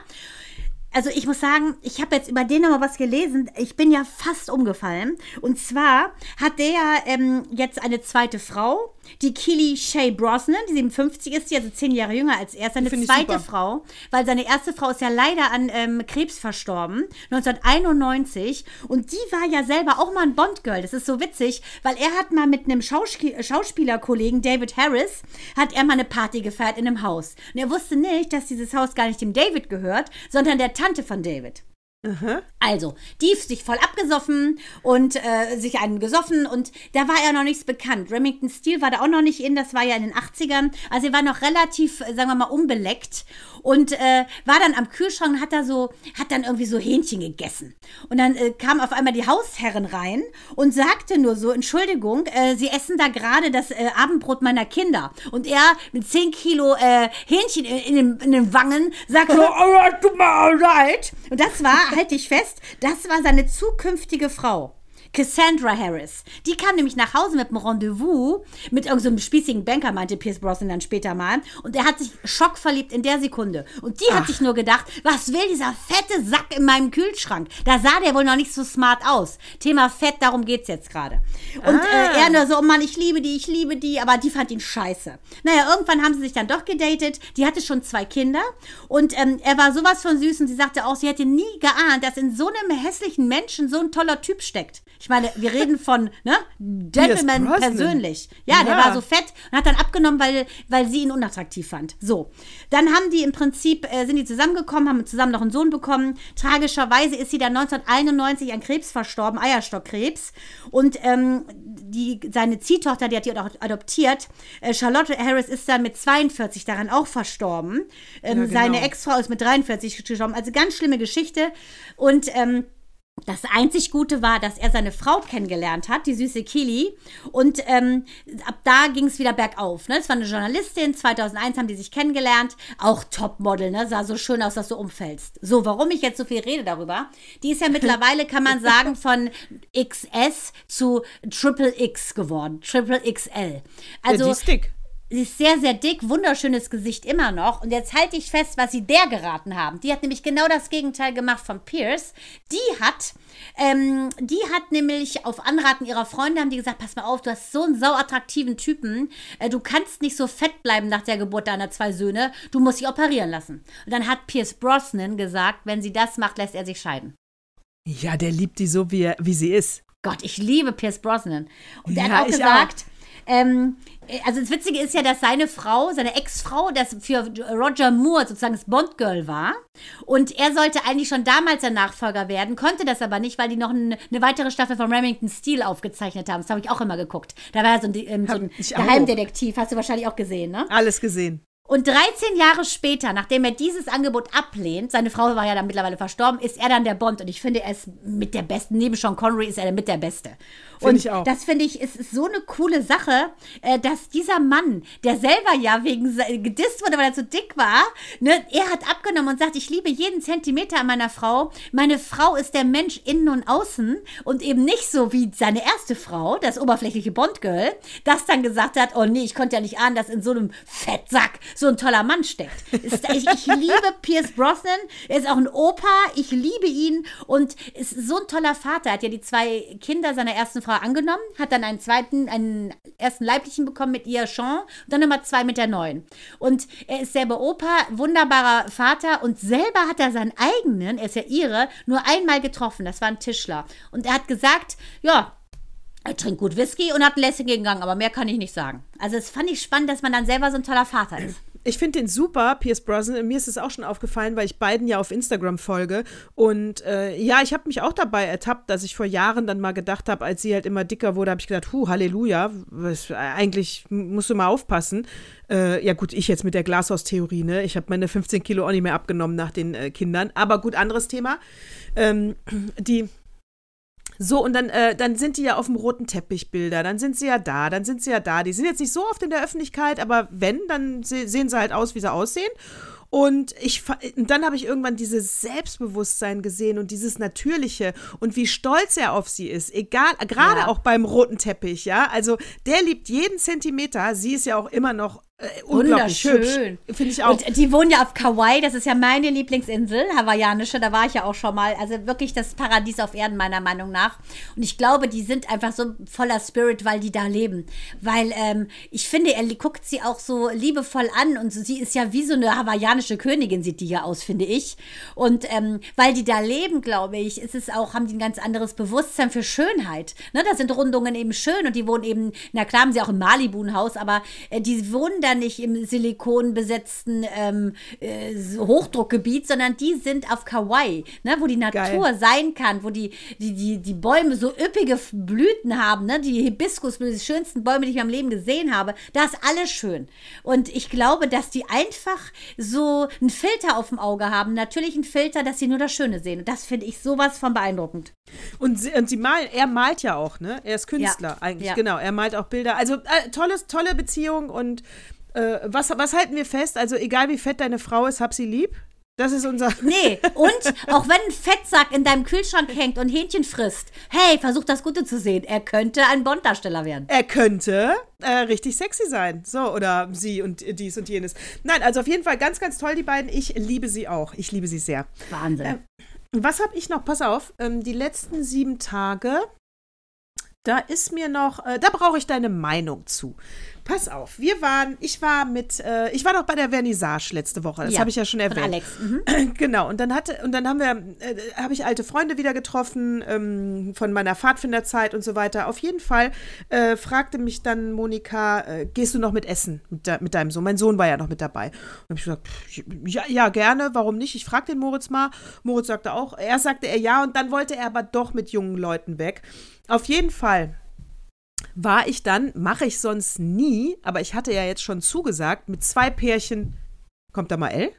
Also ich muss sagen, ich habe jetzt über den noch mal was gelesen. Ich bin ja fast umgefallen. Und zwar hat der ähm, jetzt eine zweite Frau, die Kelly Shay Brosnan, die 57 ist, die also zehn Jahre jünger als er, seine zweite. Frau, weil seine erste Frau ist ja leider an ähm, Krebs verstorben, 1991. Und die war ja selber auch mal ein Bond-Girl. Das ist so witzig, weil er hat mal mit einem Schauspiel Schauspielerkollegen, David Harris, hat er mal eine Party gefeiert in einem Haus. Und er wusste nicht, dass dieses Haus gar nicht dem David gehört, sondern der Tante von David. Also, die sich voll abgesoffen und äh, sich einen gesoffen und da war ja noch nichts bekannt. Remington Steel war da auch noch nicht in, das war ja in den 80ern. Also, er war noch relativ, äh, sagen wir mal, unbeleckt und äh, war dann am Kühlschrank und hat da so, hat dann irgendwie so Hähnchen gegessen. Und dann äh, kam auf einmal die Hausherrin rein und sagte nur so: Entschuldigung, äh, Sie essen da gerade das äh, Abendbrot meiner Kinder. Und er mit 10 Kilo äh, Hähnchen in, in, den, in den Wangen sagt so: tut mir leid. Und das war, halt dich fest, das war seine zukünftige Frau. Cassandra Harris. Die kam nämlich nach Hause mit einem Rendezvous mit irgendeinem so spießigen Banker, meinte Pierce Brosnan dann später mal. Und er hat sich schockverliebt in der Sekunde. Und die Ach. hat sich nur gedacht, was will dieser fette Sack in meinem Kühlschrank? Da sah der wohl noch nicht so smart aus. Thema Fett, darum geht's jetzt gerade. Und ah. äh, er nur so, oh Mann, ich liebe die, ich liebe die, aber die fand ihn scheiße. Naja, irgendwann haben sie sich dann doch gedatet. Die hatte schon zwei Kinder. Und ähm, er war sowas von süß und sie sagte auch, sie hätte nie geahnt, dass in so einem hässlichen Menschen so ein toller Typ steckt. Ich meine, wir reden von, ne? Gentleman persönlich. Ja, ja, der war so fett und hat dann abgenommen, weil, weil sie ihn unattraktiv fand. So. Dann haben die im Prinzip, äh, sind die zusammengekommen, haben zusammen noch einen Sohn bekommen. Tragischerweise ist sie dann 1991 an Krebs verstorben, Eierstockkrebs. Und ähm, die, seine Ziehtochter, die hat die auch adoptiert, äh, Charlotte Harris ist dann mit 42 daran auch verstorben. Ähm, ja, genau. Seine Ex-Frau ist mit 43 gestorben. Also ganz schlimme Geschichte. Und ähm, das einzig Gute war, dass er seine Frau kennengelernt hat, die süße Kili. Und ähm, ab da ging es wieder bergauf. Ne? Es war eine Journalistin, 2001 haben die sich kennengelernt. Auch Topmodel, ne? sah so schön aus, dass du umfällst. So, warum ich jetzt so viel rede darüber? Die ist ja mittlerweile, kann man sagen, von XS zu Triple X geworden. Triple XL. Also, ja, die ist dick. Sie ist sehr, sehr dick, wunderschönes Gesicht immer noch. Und jetzt halte ich fest, was sie der geraten haben. Die hat nämlich genau das Gegenteil gemacht von Pierce. Die hat, ähm, die hat nämlich auf Anraten ihrer Freunde, haben die gesagt, pass mal auf, du hast so einen sauattraktiven Typen. Äh, du kannst nicht so fett bleiben nach der Geburt deiner zwei Söhne. Du musst dich operieren lassen. Und dann hat Pierce Brosnan gesagt, wenn sie das macht, lässt er sich scheiden.
Ja, der liebt die so, wie, wie sie ist.
Gott, ich liebe Pierce Brosnan. Und ja, er hat auch gesagt, auch. Ähm, also das Witzige ist ja, dass seine Frau, seine Ex-Frau, das für Roger Moore sozusagen das Bond-Girl war. Und er sollte eigentlich schon damals der Nachfolger werden, konnte das aber nicht, weil die noch eine, eine weitere Staffel von Remington Steel aufgezeichnet haben. Das habe ich auch immer geguckt. Da war er so ein, ähm, so ein Geheimdetektiv, hast du wahrscheinlich auch gesehen, ne?
Alles gesehen.
Und 13 Jahre später, nachdem er dieses Angebot ablehnt, seine Frau war ja dann mittlerweile verstorben, ist er dann der Bond. Und ich finde, er ist mit der Besten. Neben Sean Connery ist er mit der Beste. Find und ich auch. das finde ich, ist, ist so eine coole Sache, äh, dass dieser Mann, der selber ja wegen gedisst wurde, weil er zu dick war, ne, er hat abgenommen und sagt, ich liebe jeden Zentimeter an meiner Frau. Meine Frau ist der Mensch innen und außen und eben nicht so wie seine erste Frau, das oberflächliche Bond-Girl, das dann gesagt hat, oh nee, ich konnte ja nicht ahnen, dass in so einem Fettsack so ein toller Mann steckt. Ich, liebe Pierce Brosnan, er ist auch ein Opa, ich liebe ihn und ist so ein toller Vater. Er hat ja die zwei Kinder seiner ersten Frau angenommen, hat dann einen zweiten, einen ersten leiblichen bekommen mit ihr, Sean, und dann Nummer zwei mit der neuen. Und er ist selber Opa, wunderbarer Vater und selber hat er seinen eigenen, er ist ja ihre, nur einmal getroffen. Das war ein Tischler. Und er hat gesagt, ja, er trinkt gut Whisky und hat ein Lässig gegangen, aber mehr kann ich nicht sagen. Also es fand ich spannend, dass man dann selber so ein toller Vater ist.
Ich finde den super, Pierce Brosnan. Mir ist es auch schon aufgefallen, weil ich beiden ja auf Instagram folge. Und äh, ja, ich habe mich auch dabei ertappt, dass ich vor Jahren dann mal gedacht habe, als sie halt immer dicker wurde, habe ich gedacht, hu, Halleluja, was, eigentlich musst du mal aufpassen. Äh, ja gut, ich jetzt mit der Glashaus-Theorie, ne? Ich habe meine 15 Kilo auch nicht mehr abgenommen nach den äh, Kindern. Aber gut, anderes Thema. Ähm, die so, und dann, äh, dann sind die ja auf dem roten Teppich Bilder, dann sind sie ja da, dann sind sie ja da. Die sind jetzt nicht so oft in der Öffentlichkeit, aber wenn, dann se sehen sie halt aus, wie sie aussehen. Und ich dann habe ich irgendwann dieses Selbstbewusstsein gesehen und dieses Natürliche und wie stolz er auf sie ist. Egal, gerade ja. auch beim roten Teppich, ja. Also der liebt jeden Zentimeter. Sie ist ja auch immer noch äh, unglaublich schön.
Finde ich auch. Und die wohnen ja auf Kauai, das ist ja meine Lieblingsinsel, hawaiianische, da war ich ja auch schon mal. Also wirklich das Paradies auf Erden, meiner Meinung nach. Und ich glaube, die sind einfach so voller Spirit, weil die da leben. Weil ähm, ich finde, er guckt sie auch so liebevoll an und sie ist ja wie so eine hawaiianische Königin, sieht die ja aus, finde ich. Und ähm, weil die da leben, glaube ich, ist es auch, haben die ein ganz anderes Bewusstsein für Schönheit. Ne, da sind Rundungen eben schön und die wohnen eben, na klar haben sie auch im Malibu ein Haus, aber äh, die wohnen da nicht im silikonbesetzten ähm, äh, Hochdruckgebiet, sondern die sind auf Kauai, ne, wo die Natur Geil. sein kann, wo die, die, die, die Bäume so üppige Blüten haben, ne, die Hibiskusblüten, die schönsten Bäume, die ich in meinem Leben gesehen habe. Da ist alles schön. Und ich glaube, dass die einfach so einen Filter auf dem Auge haben, natürlich einen Filter, dass sie nur das Schöne sehen. Und das finde ich sowas von beeindruckend.
Und, sie, und sie malen, er malt ja auch, ne? Er ist Künstler ja. eigentlich, ja. genau. Er malt auch Bilder. Also äh, tolles, tolle Beziehung und äh, was, was halten wir fest? Also, egal wie fett deine Frau ist, hab sie lieb. Das ist unser.
Nee, und auch wenn ein Fettsack in deinem Kühlschrank hängt und Hähnchen frisst, hey, versuch das Gute zu sehen. Er könnte ein Bond-Darsteller werden.
Er könnte äh, richtig sexy sein. So, oder sie und dies und jenes. Nein, also auf jeden Fall ganz, ganz toll, die beiden. Ich liebe sie auch. Ich liebe sie sehr.
Wahnsinn.
Äh, was habe ich noch? Pass auf, ähm, die letzten sieben Tage, da ist mir noch, äh, da brauche ich deine Meinung zu. Pass auf, wir waren, ich war mit, äh, ich war doch bei der Vernissage letzte Woche, das
Ja,
habe ich ja schon
von
erwähnt.
Alex. Mhm.
Genau, und dann hatte, und dann haben wir, äh, habe ich alte Freunde wieder getroffen, ähm, von meiner Pfadfinderzeit und so weiter. Auf jeden Fall äh, fragte mich dann Monika, äh, gehst du noch mit essen mit, de mit deinem Sohn? Mein Sohn war ja noch mit dabei. Und habe ich gesagt, pff, ja, ja, gerne, warum nicht? Ich frage den Moritz mal. Moritz sagte auch, er sagte er ja, und dann wollte er aber doch mit jungen Leuten weg. Auf jeden Fall war ich dann, mache ich sonst nie, aber ich hatte ja jetzt schon zugesagt, mit zwei Pärchen. Kommt da mal L?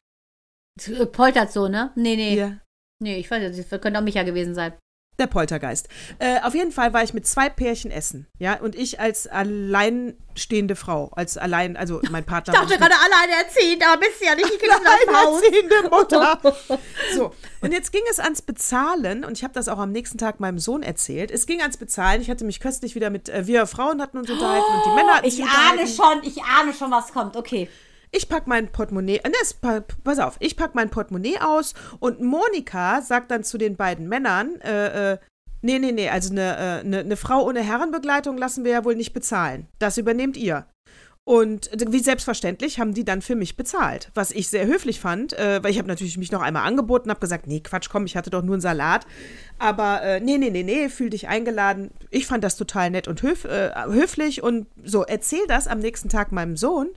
Poltert so, ne? Nee, nee.
Ja.
Nee, ich weiß nicht, das könnte auch Micha gewesen sein.
Der Poltergeist. Äh, auf jeden Fall war ich mit zwei Pärchen essen, ja, und ich als alleinstehende Frau, als allein, also mein Partner.
Ich dachte gerade alleinerziehend, aber bist ja nicht, ich krieg das Haus.
Alleinerziehende Mutter. So, und jetzt ging es ans Bezahlen und ich habe das auch am nächsten Tag meinem Sohn erzählt. Es ging ans Bezahlen. Ich hatte mich köstlich wieder mit, äh, wir Frauen hatten uns unterhalten und die Männer hatten
Ich
sich
ahne schon, ich ahne schon, was kommt. Okay.
Ich pack mein Portemonnaie, äh, ne, pass auf, ich pack mein Portemonnaie aus und Monika sagt dann zu den beiden Männern, äh, äh, nee, nee, nee, also eine, äh, eine, eine Frau ohne Herrenbegleitung lassen wir ja wohl nicht bezahlen. Das übernehmt ihr. Und wie selbstverständlich haben die dann für mich bezahlt, was ich sehr höflich fand, äh, weil ich habe natürlich mich noch einmal angeboten, habe gesagt, nee, Quatsch, komm, ich hatte doch nur einen Salat. Aber äh, nee, nee, nee, nee, fühl dich eingeladen. Ich fand das total nett und höf, äh, höflich und so, erzähl das am nächsten Tag meinem Sohn.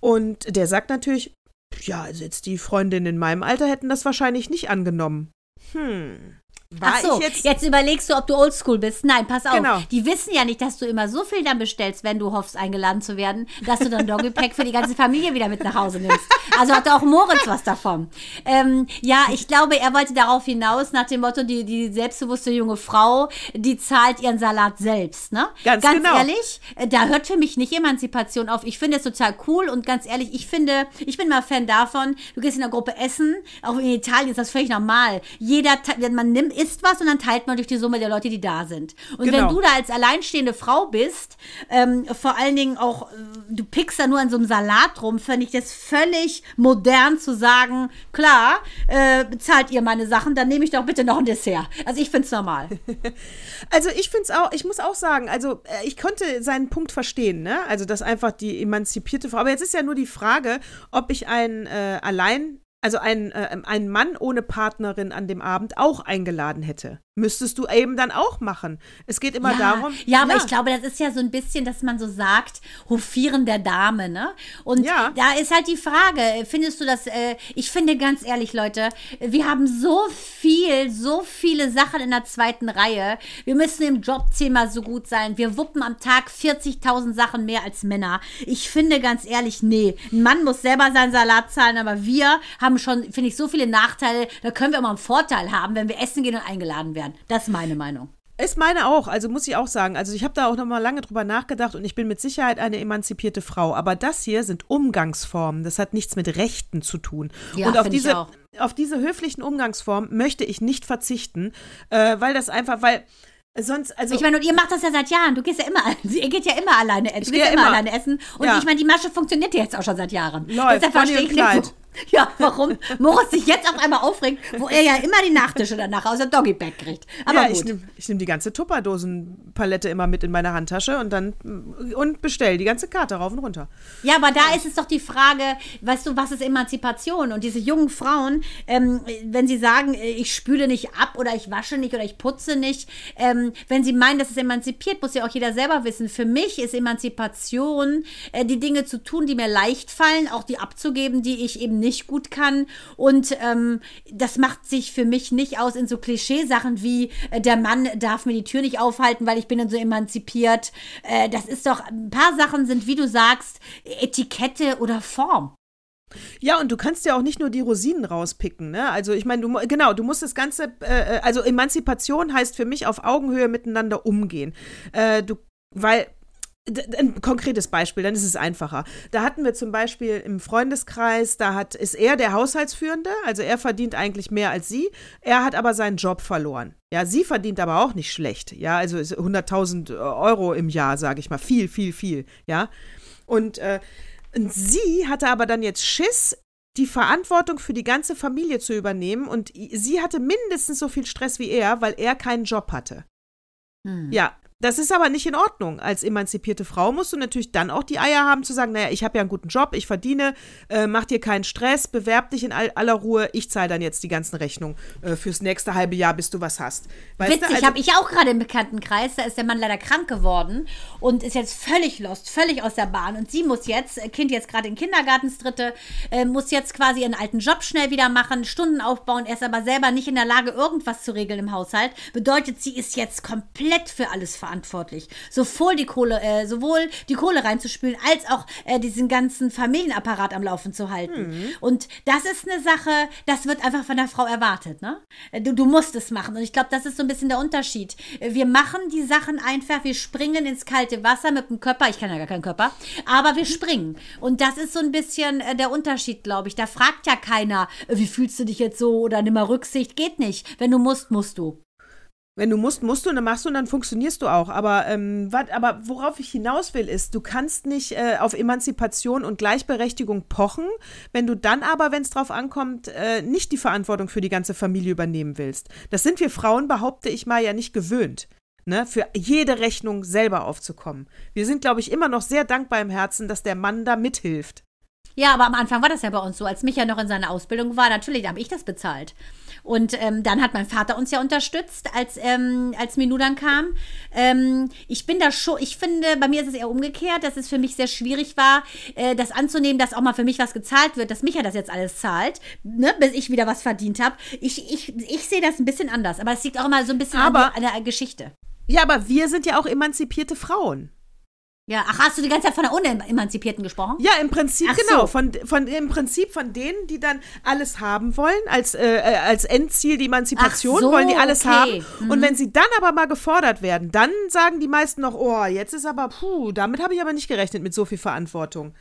Und der sagt natürlich, ja, also jetzt die Freundinnen in meinem Alter hätten das wahrscheinlich nicht angenommen. Hm. War
Ach so, jetzt,
jetzt,
überlegst du, ob du oldschool bist. Nein, pass auf.
Genau.
Die wissen ja nicht, dass du immer so viel dann bestellst, wenn du hoffst, eingeladen zu werden, dass du dann Doggy-Pack für die ganze Familie wieder mit nach Hause nimmst. Also hatte auch Moritz was davon. Ähm, ja, ich glaube, er wollte darauf hinaus, nach dem Motto, die, die selbstbewusste junge Frau, die zahlt ihren Salat selbst, ne?
Ganz
ganz
genau.
ehrlich, äh, da hört für mich nicht Emanzipation auf. Ich finde es total cool und ganz ehrlich, ich finde, ich bin mal Fan davon, du gehst in einer Gruppe essen, auch in Italien ist das völlig normal. Jeder, man nimmt, isst was und dann teilt man durch die Summe der Leute, die da sind. Und
Genau.
wenn du da als alleinstehende Frau bist, ähm, vor allen Dingen auch, äh, du pickst da nur an so einem Salat rum, finde ich das völlig modern zu sagen, klar, äh, bezahlt ihr meine Sachen, dann nehme ich doch bitte noch ein Dessert. Also ich finde es normal.
also ich finde es auch, ich muss auch sagen, also äh, ich konnte seinen Punkt verstehen, ne? Also dass einfach die emanzipierte Frau, aber jetzt ist ja nur die Frage, ob ich einen äh, allein, also einen, äh, einen Mann ohne Partnerin an dem Abend auch eingeladen hätte. Müsstest du eben dann auch machen. Es geht immer
ja,
darum.
Ja, aber ich glaube, das ist ja so ein bisschen, dass man so sagt, Hofieren der Dame, ne? Und
Ja.
da ist halt die Frage, findest du das, äh, ich finde ganz ehrlich, Leute, wir haben so viel, so viele Sachen in der zweiten Reihe. Wir müssen im Jobthema so gut sein. Wir wuppen am Tag 40.000 Sachen mehr als Männer. Ich finde ganz ehrlich, nee, ein Mann muss selber seinen Salat zahlen, aber wir haben schon, finde ich, so viele Nachteile, da können wir immer einen Vorteil haben, wenn wir essen gehen und eingeladen werden. Das ist meine Meinung.
Ist meine auch, also muss ich auch sagen. Also ich habe da auch noch mal lange drüber nachgedacht und ich bin mit Sicherheit eine emanzipierte Frau. Aber das hier sind Umgangsformen. Das hat nichts mit Rechten zu tun.
Ja,
und auf diese, auf diese höflichen Umgangsformen möchte ich nicht verzichten, äh, weil das einfach, weil sonst, also
Ich meine, und ihr macht das ja seit Jahren. Du gehst ja immer, ihr geht ja immer alleine essen. Du
geh
gehst ja immer
immer.
alleine essen. Und
Ja.
ich meine, die Masche funktioniert ja jetzt auch schon seit Jahren.
Läuft,
Deshalb
Bonnie
verstehe ich nicht, Ja, warum Moritz sich jetzt auf einmal aufregt, wo er ja immer die Nachtische danach aus der Doggy-Bag kriegt. Aber
ja,
gut.
ich nehme nehm die ganze Tupperdosenpalette immer mit in meine Handtasche und dann und bestell die ganze Karte rauf und runter.
Ja, aber da ist es doch die Frage, weißt du, was ist Emanzipation? Und diese jungen Frauen, ähm, wenn sie sagen, äh, ich spüle nicht ab oder ich wasche nicht oder ich putze nicht, ähm, wenn sie meinen, das ist emanzipiert, muss ja auch jeder selber wissen. Für mich ist Emanzipation, äh, die Dinge zu tun, die mir leicht fallen, auch die abzugeben, die ich eben nicht gut kann. Und ähm, das macht sich für mich nicht aus in so Klischeesachen wie, äh, der Mann darf mir die Tür nicht aufhalten, weil ich bin dann so emanzipiert. Äh, das ist doch, ein paar Sachen sind, wie du sagst, Etikette oder Form.
Ja, und du kannst ja auch nicht nur die Rosinen rauspicken, ne? Also ich meine, du genau, du musst das Ganze, äh, äh, also Emanzipation heißt für mich auf Augenhöhe miteinander umgehen. Äh, du, weil ein konkretes Beispiel, dann ist es einfacher. Da hatten wir zum Beispiel im Freundeskreis, da hat, ist er der Haushaltsführende, also er verdient eigentlich mehr als sie, er hat aber seinen Job verloren. Ja, sie verdient aber auch nicht schlecht, ja, also 100.000 Euro im Jahr, sage ich mal, viel, viel, viel, ja. Und, äh, und sie hatte aber dann jetzt Schiss, die Verantwortung für die ganze Familie zu übernehmen und sie hatte mindestens so viel Stress wie er, weil er keinen Job hatte. Hm. Ja, das ist aber nicht in Ordnung. Als emanzipierte Frau musst du natürlich dann auch die Eier haben zu sagen, naja, ich habe ja einen guten Job, ich verdiene, äh, mach dir keinen Stress, bewerb dich in all, aller Ruhe, ich zahle dann jetzt die ganzen Rechnungen äh, fürs nächste halbe Jahr, bis du was hast.
Weißt Witzig, also, habe ich auch gerade im Bekanntenkreis, da ist der Mann leider krank geworden und ist jetzt völlig lost, völlig aus der Bahn und sie muss jetzt, äh, Kind jetzt gerade in Kindergartens dritte, äh, muss jetzt quasi ihren alten Job schnell wieder machen, Stunden aufbauen, er ist aber selber nicht in der Lage, irgendwas zu regeln im Haushalt. Bedeutet, sie ist jetzt komplett für alles verantwortlich verantwortlich. Sowohl die Kohle, äh, sowohl die Kohle reinzuspülen, als auch äh, diesen ganzen Familienapparat am Laufen zu halten. Mhm. Und das ist eine Sache, das wird einfach von der Frau erwartet, ne? Äh, du, du musst es machen. Und ich glaube, das ist so ein bisschen der Unterschied. Äh, wir machen die Sachen einfach, wir springen ins kalte Wasser mit dem Körper. Ich kann ja gar keinen Körper, aber wir springen. Und das ist so ein bisschen äh, der Unterschied, glaube ich. Da fragt ja keiner, wie fühlst du dich jetzt so oder nimm mal Rücksicht. Geht nicht. Wenn du musst, musst du.
Wenn du musst, musst du und dann machst du und dann funktionierst du auch. Aber, ähm, wat, aber worauf ich hinaus will, ist, du kannst nicht äh, auf Emanzipation und Gleichberechtigung pochen, wenn du dann aber, wenn es drauf ankommt, äh, nicht die Verantwortung für die ganze Familie übernehmen willst. Das sind wir Frauen, behaupte ich mal, ja nicht gewöhnt. Ne, für jede Rechnung selber aufzukommen. Wir sind, glaube ich, immer noch sehr dankbar im Herzen, dass der Mann da mithilft.
Ja, aber am Anfang war das ja bei uns so. Als Micha noch in seiner Ausbildung war, natürlich habe ich das bezahlt. Und ähm, dann hat mein Vater uns ja unterstützt, als, ähm, als Minu dann kam. Ähm, ich bin da schon, ich finde, bei mir ist es eher umgekehrt, dass es für mich sehr schwierig war, äh, das anzunehmen, dass auch mal für mich was gezahlt wird, dass Micha das jetzt alles zahlt, ne, bis ich wieder was verdient habe. Ich, ich, ich sehe das ein bisschen anders, aber es liegt auch immer so ein bisschen
aber,
an, der, an der Geschichte.
Ja, aber wir sind ja auch emanzipierte Frauen.
Ja, ach, hast du die ganze Zeit von der Unemanzipierten gesprochen?
Ja, im Prinzip, ach genau. So. Von, von, Im Prinzip von denen, die dann alles haben wollen, als, äh, äh als Endziel die Emanzipation, so, wollen die alles okay. haben. Mhm. Und wenn sie dann aber mal gefordert werden, dann sagen die meisten noch, oh, jetzt ist aber, puh, damit habe ich aber nicht gerechnet mit so viel Verantwortung.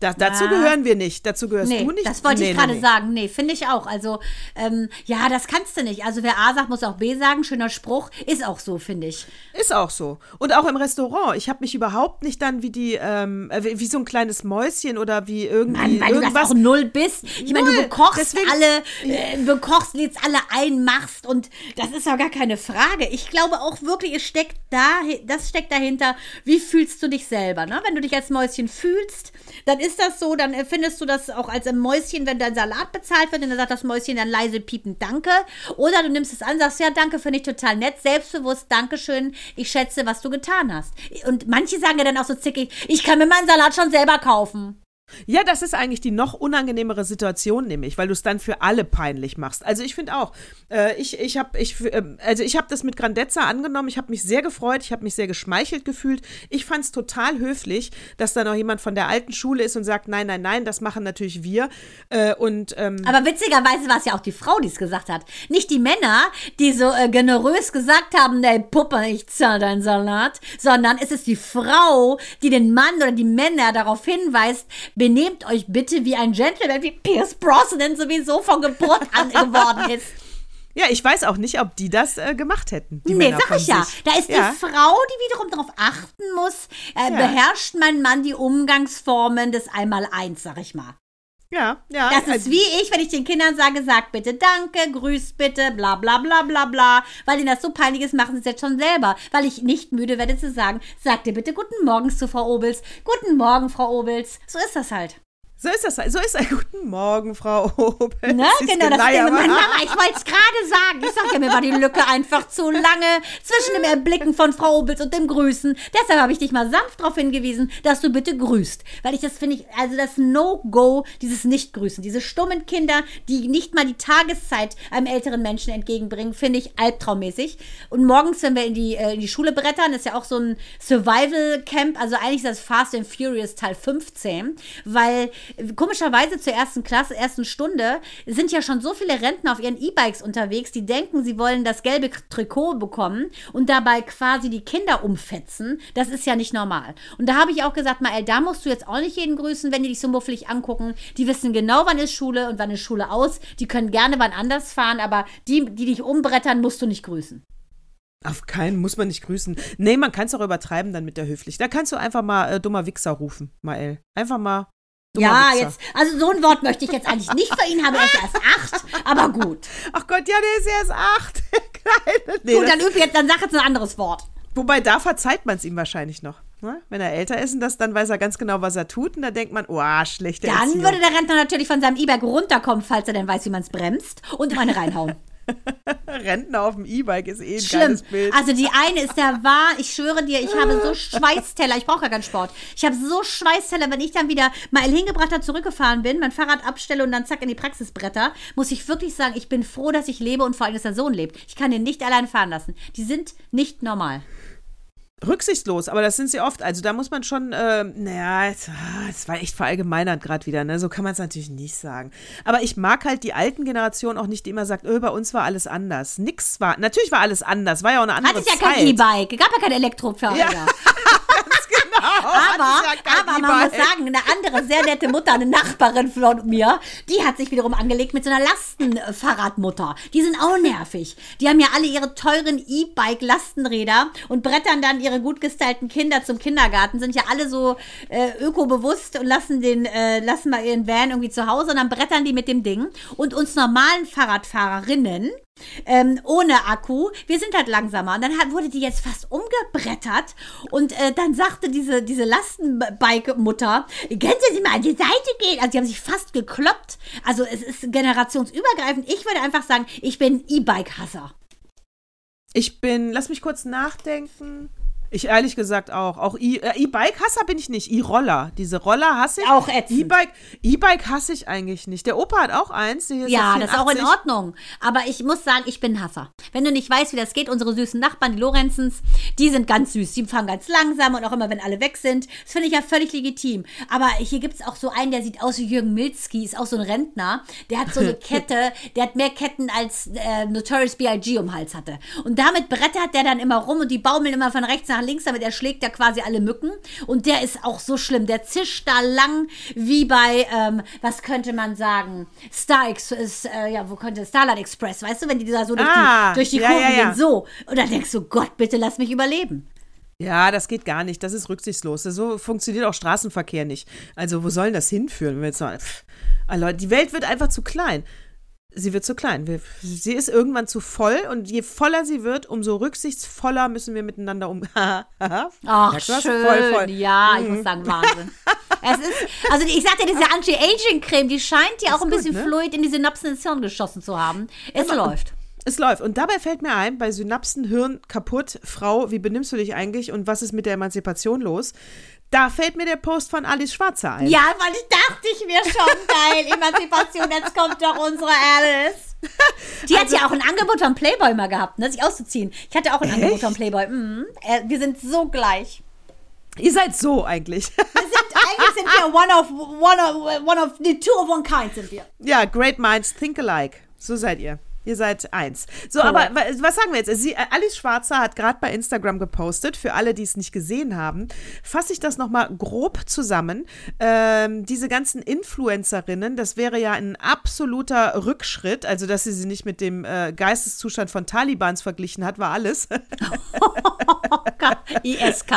Da, dazu ja. gehören wir nicht. Dazu gehörst
nee,
du nicht.
Das wollte nee, ich gerade nee, sagen. Nee, finde ich auch. Also, ähm, ja, das kannst du nicht. Also, wer A sagt, muss auch B sagen. Schöner Spruch. Ist auch so, finde ich.
Ist auch so. Und auch im Restaurant. Ich habe mich überhaupt nicht dann wie die, ähm, äh, wie so ein kleines Mäuschen oder wie irgendwie. Mann,
weil
irgendwas.
du auch null bist. Ich meine, du bekochst Deswegen, alle, äh, bekochst jetzt alle einmachst und das ist doch gar keine Frage. Ich glaube auch wirklich, es steckt da, das steckt dahinter. Wie fühlst du dich selber? Ne? Wenn du dich als Mäuschen fühlst, dann ist ist das so, dann findest du das auch als ein Mäuschen, wenn dein Salat bezahlt wird und dann sagt das Mäuschen dann leise piepend Danke. Oder du nimmst es an, sagst, ja, danke, finde ich total nett, selbstbewusst, Dankeschön, ich schätze, was du getan hast. Und manche sagen ja dann auch so zickig, ich kann mir meinen Salat schon selber kaufen.
Ja, das ist eigentlich die noch unangenehmere Situation, nämlich, weil du es dann für alle peinlich machst. Also ich finde auch, äh, ich, ich habe ich, äh, also hab das mit Grandezza angenommen, ich habe mich sehr gefreut, ich habe mich sehr geschmeichelt gefühlt. Ich fand es total höflich, dass da noch jemand von der alten Schule ist und sagt, nein, nein, nein, das machen natürlich wir. Äh, und, ähm,
Aber witzigerweise war es ja auch die Frau, die es gesagt hat. Nicht die Männer, die so äh, generös gesagt haben, ey Puppe, ich zahle deinen Salat, sondern es ist die Frau, die den Mann oder die Männer darauf hinweist, benehmt euch bitte wie ein Gentleman, wie Pierce Brosnan sowieso von Geburt an geworden ist.
Ja, ich weiß auch nicht, ob die das äh, gemacht hätten.
nee, Männer sag ich ja. Da ist ja. die Frau, die wiederum darauf achten muss, äh, ja. beherrscht mein Mann die Umgangsformen des Einmaleins, sag ich mal.
Ja, ja.
Das ist also, wie ich, wenn ich den Kindern sage, sag bitte Danke, grüß bitte, bla bla bla bla bla. Weil ihnen das so peinlich ist, machen sie es jetzt schon selber. Weil ich nicht müde werde zu sagen, sag dir bitte Guten Morgen zu Frau Obels. Guten Morgen, Frau Obels. So ist das halt.
So ist das. So ist ein guten Morgen, Frau Oben.
Ne, genau, das Ding. Mann, Mama, ich wollte es gerade sagen. Ich sage ja, mir war die Lücke einfach zu lange zwischen dem Erblicken von Frau Obels und dem Grüßen. Deshalb habe ich dich mal sanft darauf hingewiesen, dass du bitte grüßt. Weil ich das finde ich, also das No-Go, dieses Nicht-Grüßen, diese stummen Kinder, die nicht mal die Tageszeit einem älteren Menschen entgegenbringen, finde ich albtraummäßig. Und morgens, wenn wir in die, äh, in die Schule brettern, ist ja auch so ein Survival-Camp. Also eigentlich ist das Fast and Furious Teil 15, weil komischerweise zur ersten Klasse, ersten Stunde, sind ja schon so viele Rentner auf ihren E-Bikes unterwegs, die denken, sie wollen das gelbe Trikot bekommen und dabei quasi die Kinder umfetzen. Das ist ja nicht normal. Und da habe ich auch gesagt, Mael, da musst du jetzt auch nicht jeden grüßen, wenn die dich so muffelig angucken. Die wissen genau, wann ist Schule und wann ist Schule aus. Die können gerne wann anders fahren, aber die, die dich umbrettern, musst du nicht grüßen.
Auf keinen muss man nicht grüßen. Nee, man kann es auch übertreiben dann mit der Höflich. Da kannst du einfach mal äh, dummer Wichser rufen, Mael. Einfach mal.
Ja,
Wichser.
jetzt, also so ein Wort möchte ich jetzt eigentlich nicht für ihn haben, er ist erst acht, aber gut.
Ach Gott, ja, der ist erst acht. Kleine. Nee,
Gut, dann übe jetzt, dann sag jetzt ein anderes Wort.
wobei, da verzeiht man es ihm wahrscheinlich noch. Ne? Wenn er älter ist und das, dann weiß er ganz genau, was er tut. Und da denkt man, oh, schlechte
Dann
Erziehung.
würde der Rentner natürlich von seinem E-Bike runterkommen, falls er denn weiß, wie man es bremst, und meine reinhauen.
Rentner auf dem E-Bike ist eh ein
Schlimm.
geiles Bild.
Also die eine ist der wahr, ich schwöre dir, ich habe so Schweißteller, ich brauche gar keinen Sport. Ich habe so Schweißteller, wenn ich dann wieder mal hingebrachter zurückgefahren bin, mein Fahrrad abstelle und dann zack in die Praxisbretter, muss ich wirklich sagen, ich bin froh, dass ich lebe und vor allem, dass der Sohn lebt. Ich kann den nicht allein fahren lassen. Die sind nicht normal.
Rücksichtslos, aber das sind sie oft. Also da muss man schon, äh, naja, es, ah, es war echt verallgemeinert gerade wieder, ne? So kann man es natürlich nicht sagen. Aber ich mag halt die alten Generationen auch nicht, die immer sagt, öh, bei uns war alles anders. Nix war, natürlich war alles anders, war ja auch eine andere
Hatte ich ja
Zeit.
kein E-Bike, gab ja kein Elektrofahrräder.
Ja.
Aber, aber man muss sagen, eine andere sehr nette Mutter, eine Nachbarin von mir, die hat sich wiederum angelegt mit so einer Lastenfahrradmutter. Die sind auch nervig. Die haben ja alle ihre teuren E-Bike-Lastenräder und brettern dann ihre gut gestylten Kinder zum Kindergarten, sind ja alle so äh, ökobewusst und lassen den, äh, lassen mal ihren Van irgendwie zu Hause und dann brettern die mit dem Ding. Und uns normalen Fahrradfahrerinnen, ähm, ohne Akku. Wir sind halt langsamer. Und dann hat, wurde die jetzt fast umgebrettert. Und äh, dann sagte diese, diese Lastenbike-Mutter, können Sie mal an die Seite gehen? Also die haben sich fast gekloppt. Also es ist generationsübergreifend. Ich würde einfach sagen, ich bin E-Bike-Hasser.
Ich bin, lass mich kurz nachdenken. Ich ehrlich gesagt auch. Auch E- äh, E-Bike-Hasser bin ich nicht. E-Roller. Diese Roller hasse ich.
Auch ätzend.
E-Bike E-Bike hasse ich eigentlich nicht. Der Opa hat auch eins.
Ja, das ist auch in
84.
Ordnung. Aber ich muss sagen, ich bin ein Hasser. Wenn du nicht weißt, wie das geht, unsere süßen Nachbarn, die Lorenzens, die sind ganz süß. Die fahren ganz langsam und auch immer, wenn alle weg sind. Das finde ich ja völlig legitim. Aber hier gibt es auch so einen, der sieht aus wie Jürgen Milzki, ist auch so ein Rentner. Der hat so eine Kette, der hat mehr Ketten als äh, Notorious B.I.G. um Hals hatte. Und damit brettert der dann immer rum und die baumeln immer von rechts nach links, damit er schlägt ja quasi alle Mücken. Und der ist auch so schlimm. Der zischt da lang wie bei, ähm, was könnte man sagen? Star Ex ist, äh, ja, wo könnte Starlight Express, weißt du, wenn die da so durch
Ah,
die, durch die
ja,
Kurven
ja, ja.
gehen, so. Und dann denkst du, Gott, bitte lass mich überleben.
Ja, das geht gar nicht. Das ist rücksichtslos. So funktioniert auch Straßenverkehr nicht. Also, wo soll denn das hinführen? Wenn wir jetzt noch, pff, die Welt wird einfach zu klein. Sie wird zu klein. Wir, sie ist irgendwann zu voll und je voller sie wird, umso rücksichtsvoller müssen wir miteinander um.
Ach, schön.
Voll, voll.
Ja, ich muss sagen, Wahnsinn. es ist, also ich sagte, diese Anti-Aging-Creme, die scheint ja auch ein
gut,
bisschen
ne?
Fluid in die Synapsen ins Hirn geschossen zu haben. Es läuft.
Es läuft. Und dabei fällt mir ein, bei Synapsen, Hirn kaputt, Frau, wie benimmst du dich eigentlich und was ist mit der Emanzipation los? Da fällt mir der Post von Alice Schwarzer ein.
Ja, weil ich dachte ich mir schon, geil, Emanzipation, jetzt kommt doch unsere Alice. Die hat ja auch ein Angebot von Playboy mal gehabt, ne, sich auszuziehen. Ich hatte auch ein Angebot
Echt?
von Playboy. Mhm. Äh, wir sind so gleich.
Ihr seid so eigentlich.
Wir sind, eigentlich sind wir one of, one of, one of, the two of one kind sind wir.
ja, great minds think alike. So seid ihr. Ihr seid eins. So, aber wa- was sagen wir jetzt? Sie, äh, Alice Schwarzer hat gerade bei Instagram gepostet, für alle, die es nicht gesehen haben, fasse ich das nochmal grob zusammen. Ähm, diese ganzen Influencerinnen, das wäre ja ein absoluter Rückschritt, also dass sie sie nicht mit dem äh, Geisteszustand von Talibans verglichen hat, war alles.
ISK.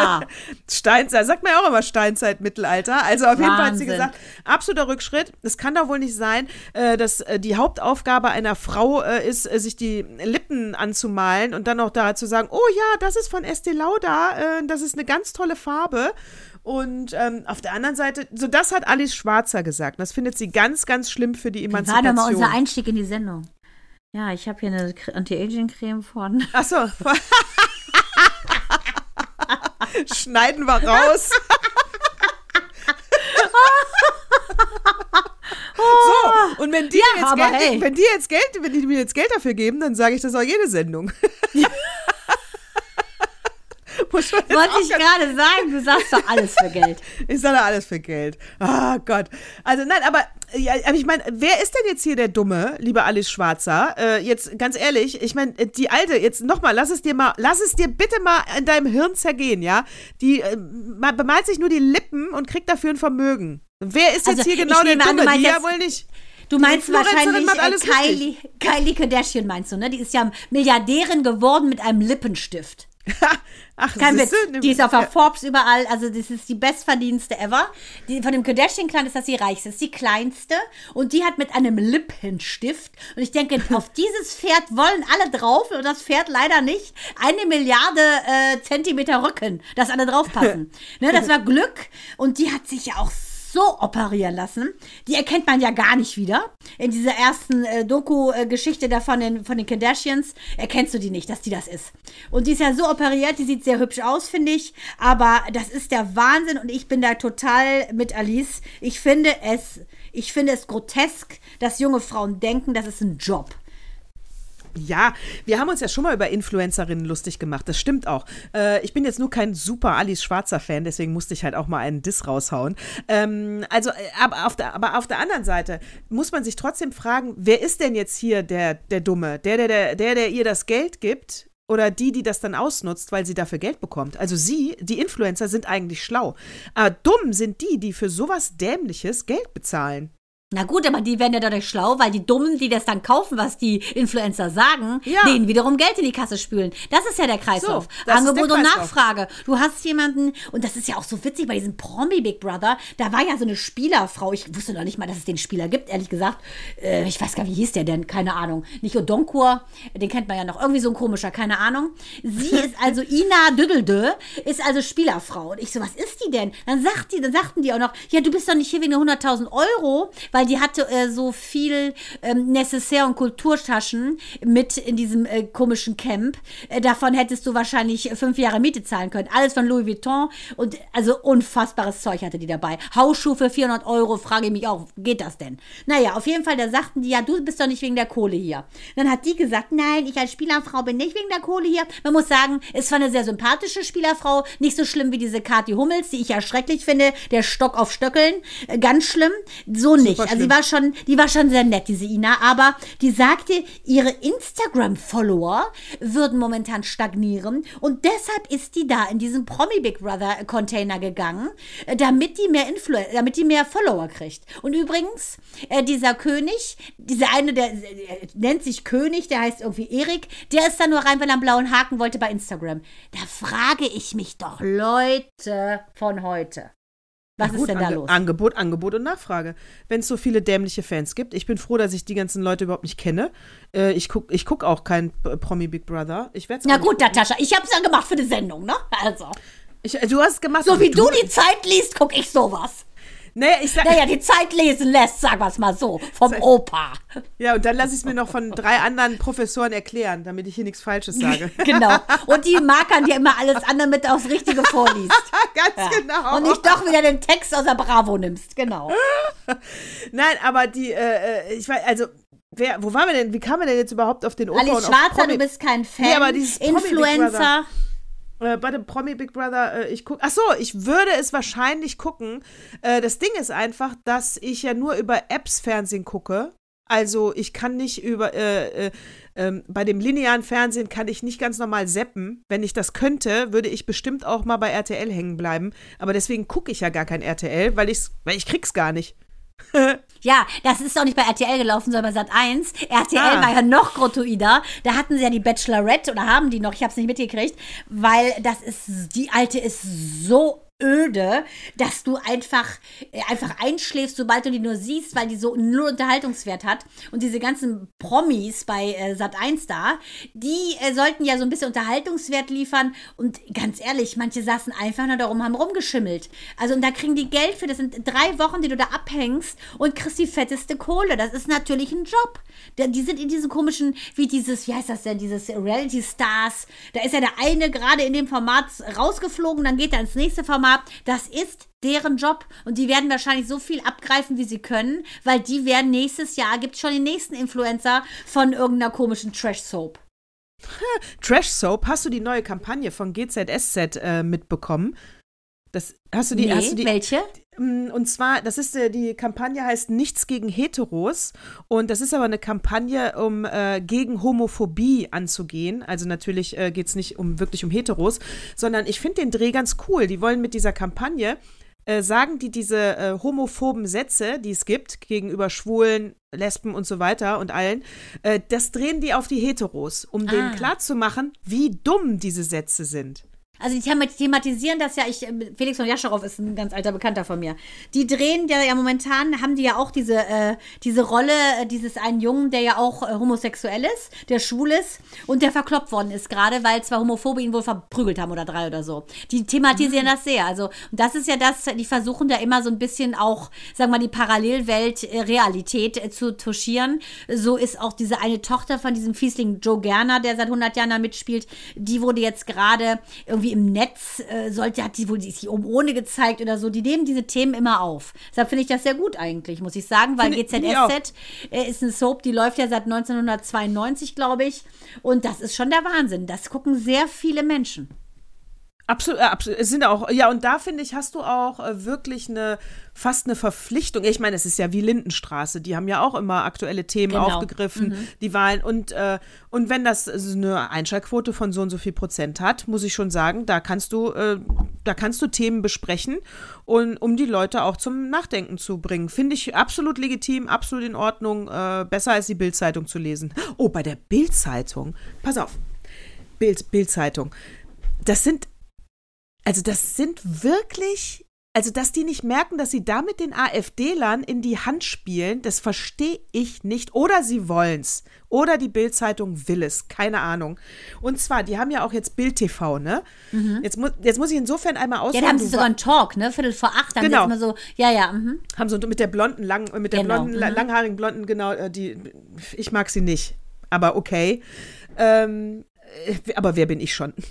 Steinzeit, sagt man ja auch immer Steinzeit, Mittelalter. Also auf jeden Fall hat sie
Wahnsinn.
gesagt, absoluter Rückschritt. Es kann doch wohl nicht sein, äh, dass äh, die Hauptaufgabe einer Frau äh, ist, äh, sich die Lippen anzumalen und dann noch da zu sagen, oh ja, das ist von Estee Lauder, äh, das ist eine ganz tolle Farbe. Und ähm, auf der anderen Seite, so das hat Alice Schwarzer gesagt. Das findet sie ganz, ganz schlimm für die
War
Emanzipation.
doch mal unser Einstieg in die Sendung. Ja, ich habe hier eine Anti-Aging-Creme von.
Achso. Schneiden wir raus. so, und wenn die,
Ja,
mir jetzt Geld,
hey.
wenn die jetzt Geld, wenn die mir jetzt Geld dafür geben, dann sage ich das auch jede Sendung.
Wollte ich gerade sagen, du sagst doch alles für Geld.
Ich sage alles für Geld. Ah Gott. Also nein, aber, ja, aber ich meine, wer ist denn jetzt hier der Dumme, liebe Alice Schwarzer? Äh, jetzt ganz ehrlich, ich meine, die alte, jetzt nochmal, lass es dir mal, lass es dir bitte mal in deinem Hirn zergehen, ja? Die äh, ma- bemalt sich nur die Lippen und kriegt dafür ein Vermögen. Wer ist jetzt
Also,
hier
ich
genau der
nehme an, du meinst
ja
jetzt-
wohl nicht.
Du meinst wahrscheinlich äh, Kylie, Kylie Kardashian meinst du, ne? Die ist ja Milliardärin geworden mit einem Lippenstift.
Ach,
Kein Witz. Die ist auf der
Ja.
Forbes überall. Also, das ist die bestverdienste ever. Die, von dem Kardashian-Clan ist das die reichste. Das ist die kleinste. Und die hat mit einem Lippenstift. Und ich denke, auf dieses Pferd wollen alle drauf. Und das Pferd leider nicht. Eine Milliarde äh, Zentimeter Rücken, dass alle draufpassen. ne, das war Glück. Und die hat sich ja auch so operieren lassen. Die erkennt man ja gar nicht wieder. In dieser ersten äh, Doku-Geschichte da von den, von den Kardashians erkennst du die nicht, dass die das ist. Und die ist ja so operiert, die sieht sehr hübsch aus, finde ich. Aber das ist der Wahnsinn und ich bin da total mit Alice. Ich finde es, ich finde es grotesk, dass junge Frauen denken, das ist ein Job.
Ja, wir haben uns ja schon mal über Influencerinnen lustig gemacht. Das stimmt auch. Äh, ich bin jetzt nur kein super Alice Schwarzer Fan, deswegen musste ich halt auch mal einen Diss raushauen. Ähm, also, äh, aber auf, der, aber auf der anderen Seite muss man sich trotzdem fragen, wer ist denn jetzt hier der, der Dumme? Der, der, der, der, der ihr das Geld gibt? Oder die, die das dann ausnutzt, weil sie dafür Geld bekommt. Also sie, die Influencer, sind eigentlich schlau. Aber dumm sind die, die für sowas Dämliches Geld bezahlen.
Na gut, aber die werden ja dadurch schlau, weil die Dummen, die das dann kaufen, was die Influencer sagen,
Ja.
denen wiederum Geld in die Kasse spülen. Das ist ja der Kreislauf.
So,
Angebot
der
und
Kreislauf.
Nachfrage. Du hast jemanden, und das ist ja auch so witzig bei diesem Promi Big Brother, da war ja so eine Spielerfrau. Ich wusste noch nicht mal, dass es den Spieler gibt, ehrlich gesagt. Äh, ich weiß gar nicht, wie hieß der denn? Keine Ahnung. Nicht Odonkur, den kennt man ja noch. Irgendwie so ein komischer, keine Ahnung. Sie ist also Ina Düdeldö, ist also Spielerfrau. Und ich so, was ist die denn? Dann sagt die, dann sagten die auch noch, ja, du bist doch nicht hier wegen der 100.000 Euro, weil die hatte äh, so viel ähm, Necessaire und Kulturtaschen mit in diesem äh, komischen Camp. Äh, davon hättest du wahrscheinlich fünf Jahre Miete zahlen können. Alles von Louis Vuitton und also unfassbares Zeug hatte die dabei. Hausschuh für 400 Euro, frage ich mich auch, geht das denn? Naja, auf jeden Fall, da sagten die, ja, du bist doch nicht wegen der Kohle hier. Dann hat die gesagt, nein, ich als Spielerfrau bin nicht wegen der Kohle hier. Man muss sagen, es war eine sehr sympathische Spielerfrau, nicht so schlimm wie diese Kathi Hummels, die ich ja schrecklich finde, der Stock auf Stöckeln, äh, ganz schlimm. So nicht. Also
schlimm.
die war schon, die war schon sehr nett, diese Ina, aber die sagte, ihre Instagram-Follower würden momentan stagnieren und deshalb ist die da in diesen Promi Big Brother Container gegangen, äh, damit die mehr Influ damit die mehr Follower kriegt. Und übrigens, äh, dieser König, dieser eine, der äh, nennt sich König, der heißt irgendwie Erik, der ist da nur rein, weil er einen blauen Haken wollte bei Instagram. Da frage ich mich doch, Leute von heute. Was ist
Gut,
denn da
Ange
los?
Angebot, Angebot und Nachfrage. Wenn es so viele dämliche Fans gibt, ich bin froh, dass ich die ganzen Leute überhaupt nicht kenne. Äh, ich gucke ich guck auch kein Promi Big Brother. Ich werde
Na gut, Natascha, ich hab's dann gemacht für die Sendung, ne? Also.
Ich, äh, du hast gemacht.
So wie du die Zeit liest, guck ich sowas.
Nee, ich sag.
Naja, die Zeit lesen lässt, sagen wir's mal so, vom Opa.
Ja, und dann lasse ich es mir noch von drei anderen Professoren erklären, damit ich hier nichts Falsches sage.
Genau. Und die markern dir immer alles an, damit du aufs Richtige vorliest.
Ganz
Ja.
genau.
Und nicht doch wieder den Text aus der Bravo nimmst. Genau.
Nein, aber die, äh, äh, ich weiß, also, wer, wo waren wir denn? Wie kamen wir denn jetzt überhaupt auf den Opa
Alice Schwarzer, du bist kein Fan.
Nee, aber dieses
Influencer.
Äh, bei dem Promi Big Brother, äh, ich gucke. Ach so, ich würde es wahrscheinlich gucken. Äh, das Ding ist einfach, dass ich ja nur über Apps Fernsehen gucke. Also ich kann nicht über, äh, äh, ähm, bei dem linearen Fernsehen kann ich nicht ganz normal zappen. Wenn ich das könnte, würde ich bestimmt auch mal bei RTL hängen bleiben. Aber deswegen gucke ich ja gar kein RTL, weil, ich's, weil ich krieg's gar nicht.
Ja, das ist auch nicht bei RTL gelaufen, sondern bei Sat 1. RTL
Ah.
war ja noch grottoider. Da hatten sie ja die Bachelorette oder haben die noch, ich habe es nicht mitgekriegt, weil das ist, die alte ist so öde, dass du einfach, äh, einfach einschläfst, sobald du die nur siehst, weil die so null Unterhaltungswert hat. Und diese ganzen Promis bei äh, Sat 1 da, die äh, sollten ja so ein bisschen Unterhaltungswert liefern. Und ganz ehrlich, manche saßen einfach nur darum, haben rumgeschimmelt. Also, und da kriegen die Geld für, das sind drei Wochen, die du da abhängst und kriegst die fetteste Kohle. Das ist natürlich ein Job. Die sind in diesen komischen, wie dieses, wie heißt das denn, dieses Reality Stars. Da ist ja der eine gerade in dem Format rausgeflogen, dann geht er ins nächste Format. Das ist deren Job und die werden wahrscheinlich so viel abgreifen, wie sie können, weil die werden nächstes Jahr, gibt schon den nächsten Influencer von irgendeiner komischen Trash-Soap.
Trash Soap, hast du die neue Kampagne von GZSZ äh, mitbekommen? Das, hast du die,
nee,
hast du die,
welche?
Mm, Und zwar, das ist äh, die Kampagne heißt Nichts gegen Heteros und das ist aber eine Kampagne, um äh, gegen Homophobie anzugehen. Also natürlich äh, geht es nicht um wirklich um Heteros, sondern ich finde den Dreh ganz cool. Die wollen mit dieser Kampagne äh, sagen die diese äh, homophoben Sätze, die es gibt gegenüber Schwulen, Lesben und so weiter und allen, äh, das drehen die auf die Heteros, um denen
Ah.
klarzumachen, wie dumm diese Sätze sind.
Also die thema- thematisieren das ja, ich, äh, Felix von Jascharow ist ein ganz alter Bekannter von mir. Die drehen ja, ja momentan, haben die ja auch diese, äh, diese Rolle äh, dieses einen Jungen, der ja auch äh, homosexuell ist, der schwul ist und der verkloppt worden ist gerade, weil zwei Homophobe ihn wohl verprügelt haben oder drei oder so. Die thematisieren das sehr. Also das ist ja das, die versuchen da immer so ein bisschen auch, sagen wir mal, die Parallelwelt, äh, Realität äh, zu touchieren. So ist auch diese eine Tochter von diesem Fiesling Joe Gerner, der seit 100 Jahren da mitspielt, die wurde jetzt gerade irgendwie im Netz, äh, sollte, hat die wohl die oben ohne gezeigt oder so. Die nehmen diese Themen immer auf. Deshalb finde ich das sehr gut eigentlich, muss ich sagen, weil
auch.
GZSZ äh, ist eine Soap, die läuft ja seit 1992, glaube ich. Und das ist schon der Wahnsinn. Das gucken sehr viele Menschen.
Absolut, äh, absolut. Es sind auch, ja, und da finde ich, hast du auch äh, wirklich eine, fast eine Verpflichtung. Ich meine, es ist ja wie Lindenstraße, die haben ja auch immer aktuelle Themen
Genau.
aufgegriffen, die Wahlen. Und, äh, und wenn das eine Einschaltquote von so und so viel Prozent hat, muss ich schon sagen, da kannst du, äh, da kannst du Themen besprechen und um die Leute auch zum Nachdenken zu bringen. Finde ich absolut legitim, absolut in Ordnung, äh, besser als die Bildzeitung zu lesen. Oh, bei der Bildzeitung, pass auf, Bild, Bildzeitung. Das sind also das sind wirklich, also dass die nicht merken, dass sie damit den AfD-Lern in die Hand spielen, das verstehe ich nicht. Oder sie wollen's. Oder die Bild-Zeitung will es, keine Ahnung. Und zwar, die haben ja auch jetzt Bild TV, ne? Jetzt, mu jetzt muss ich insofern einmal
Mhm. Ja, da haben sie sogar einen Talk, ne? Viertel vor acht. Dann
Genau.
immer so, ja, ja, mhm.
haben so mit der blonden, lang, mit der
Genau,
blonden,
mhm.
langhaarigen blonden, genau, äh, die, ich mag sie nicht, aber okay. Ähm, äh, aber wer bin ich schon?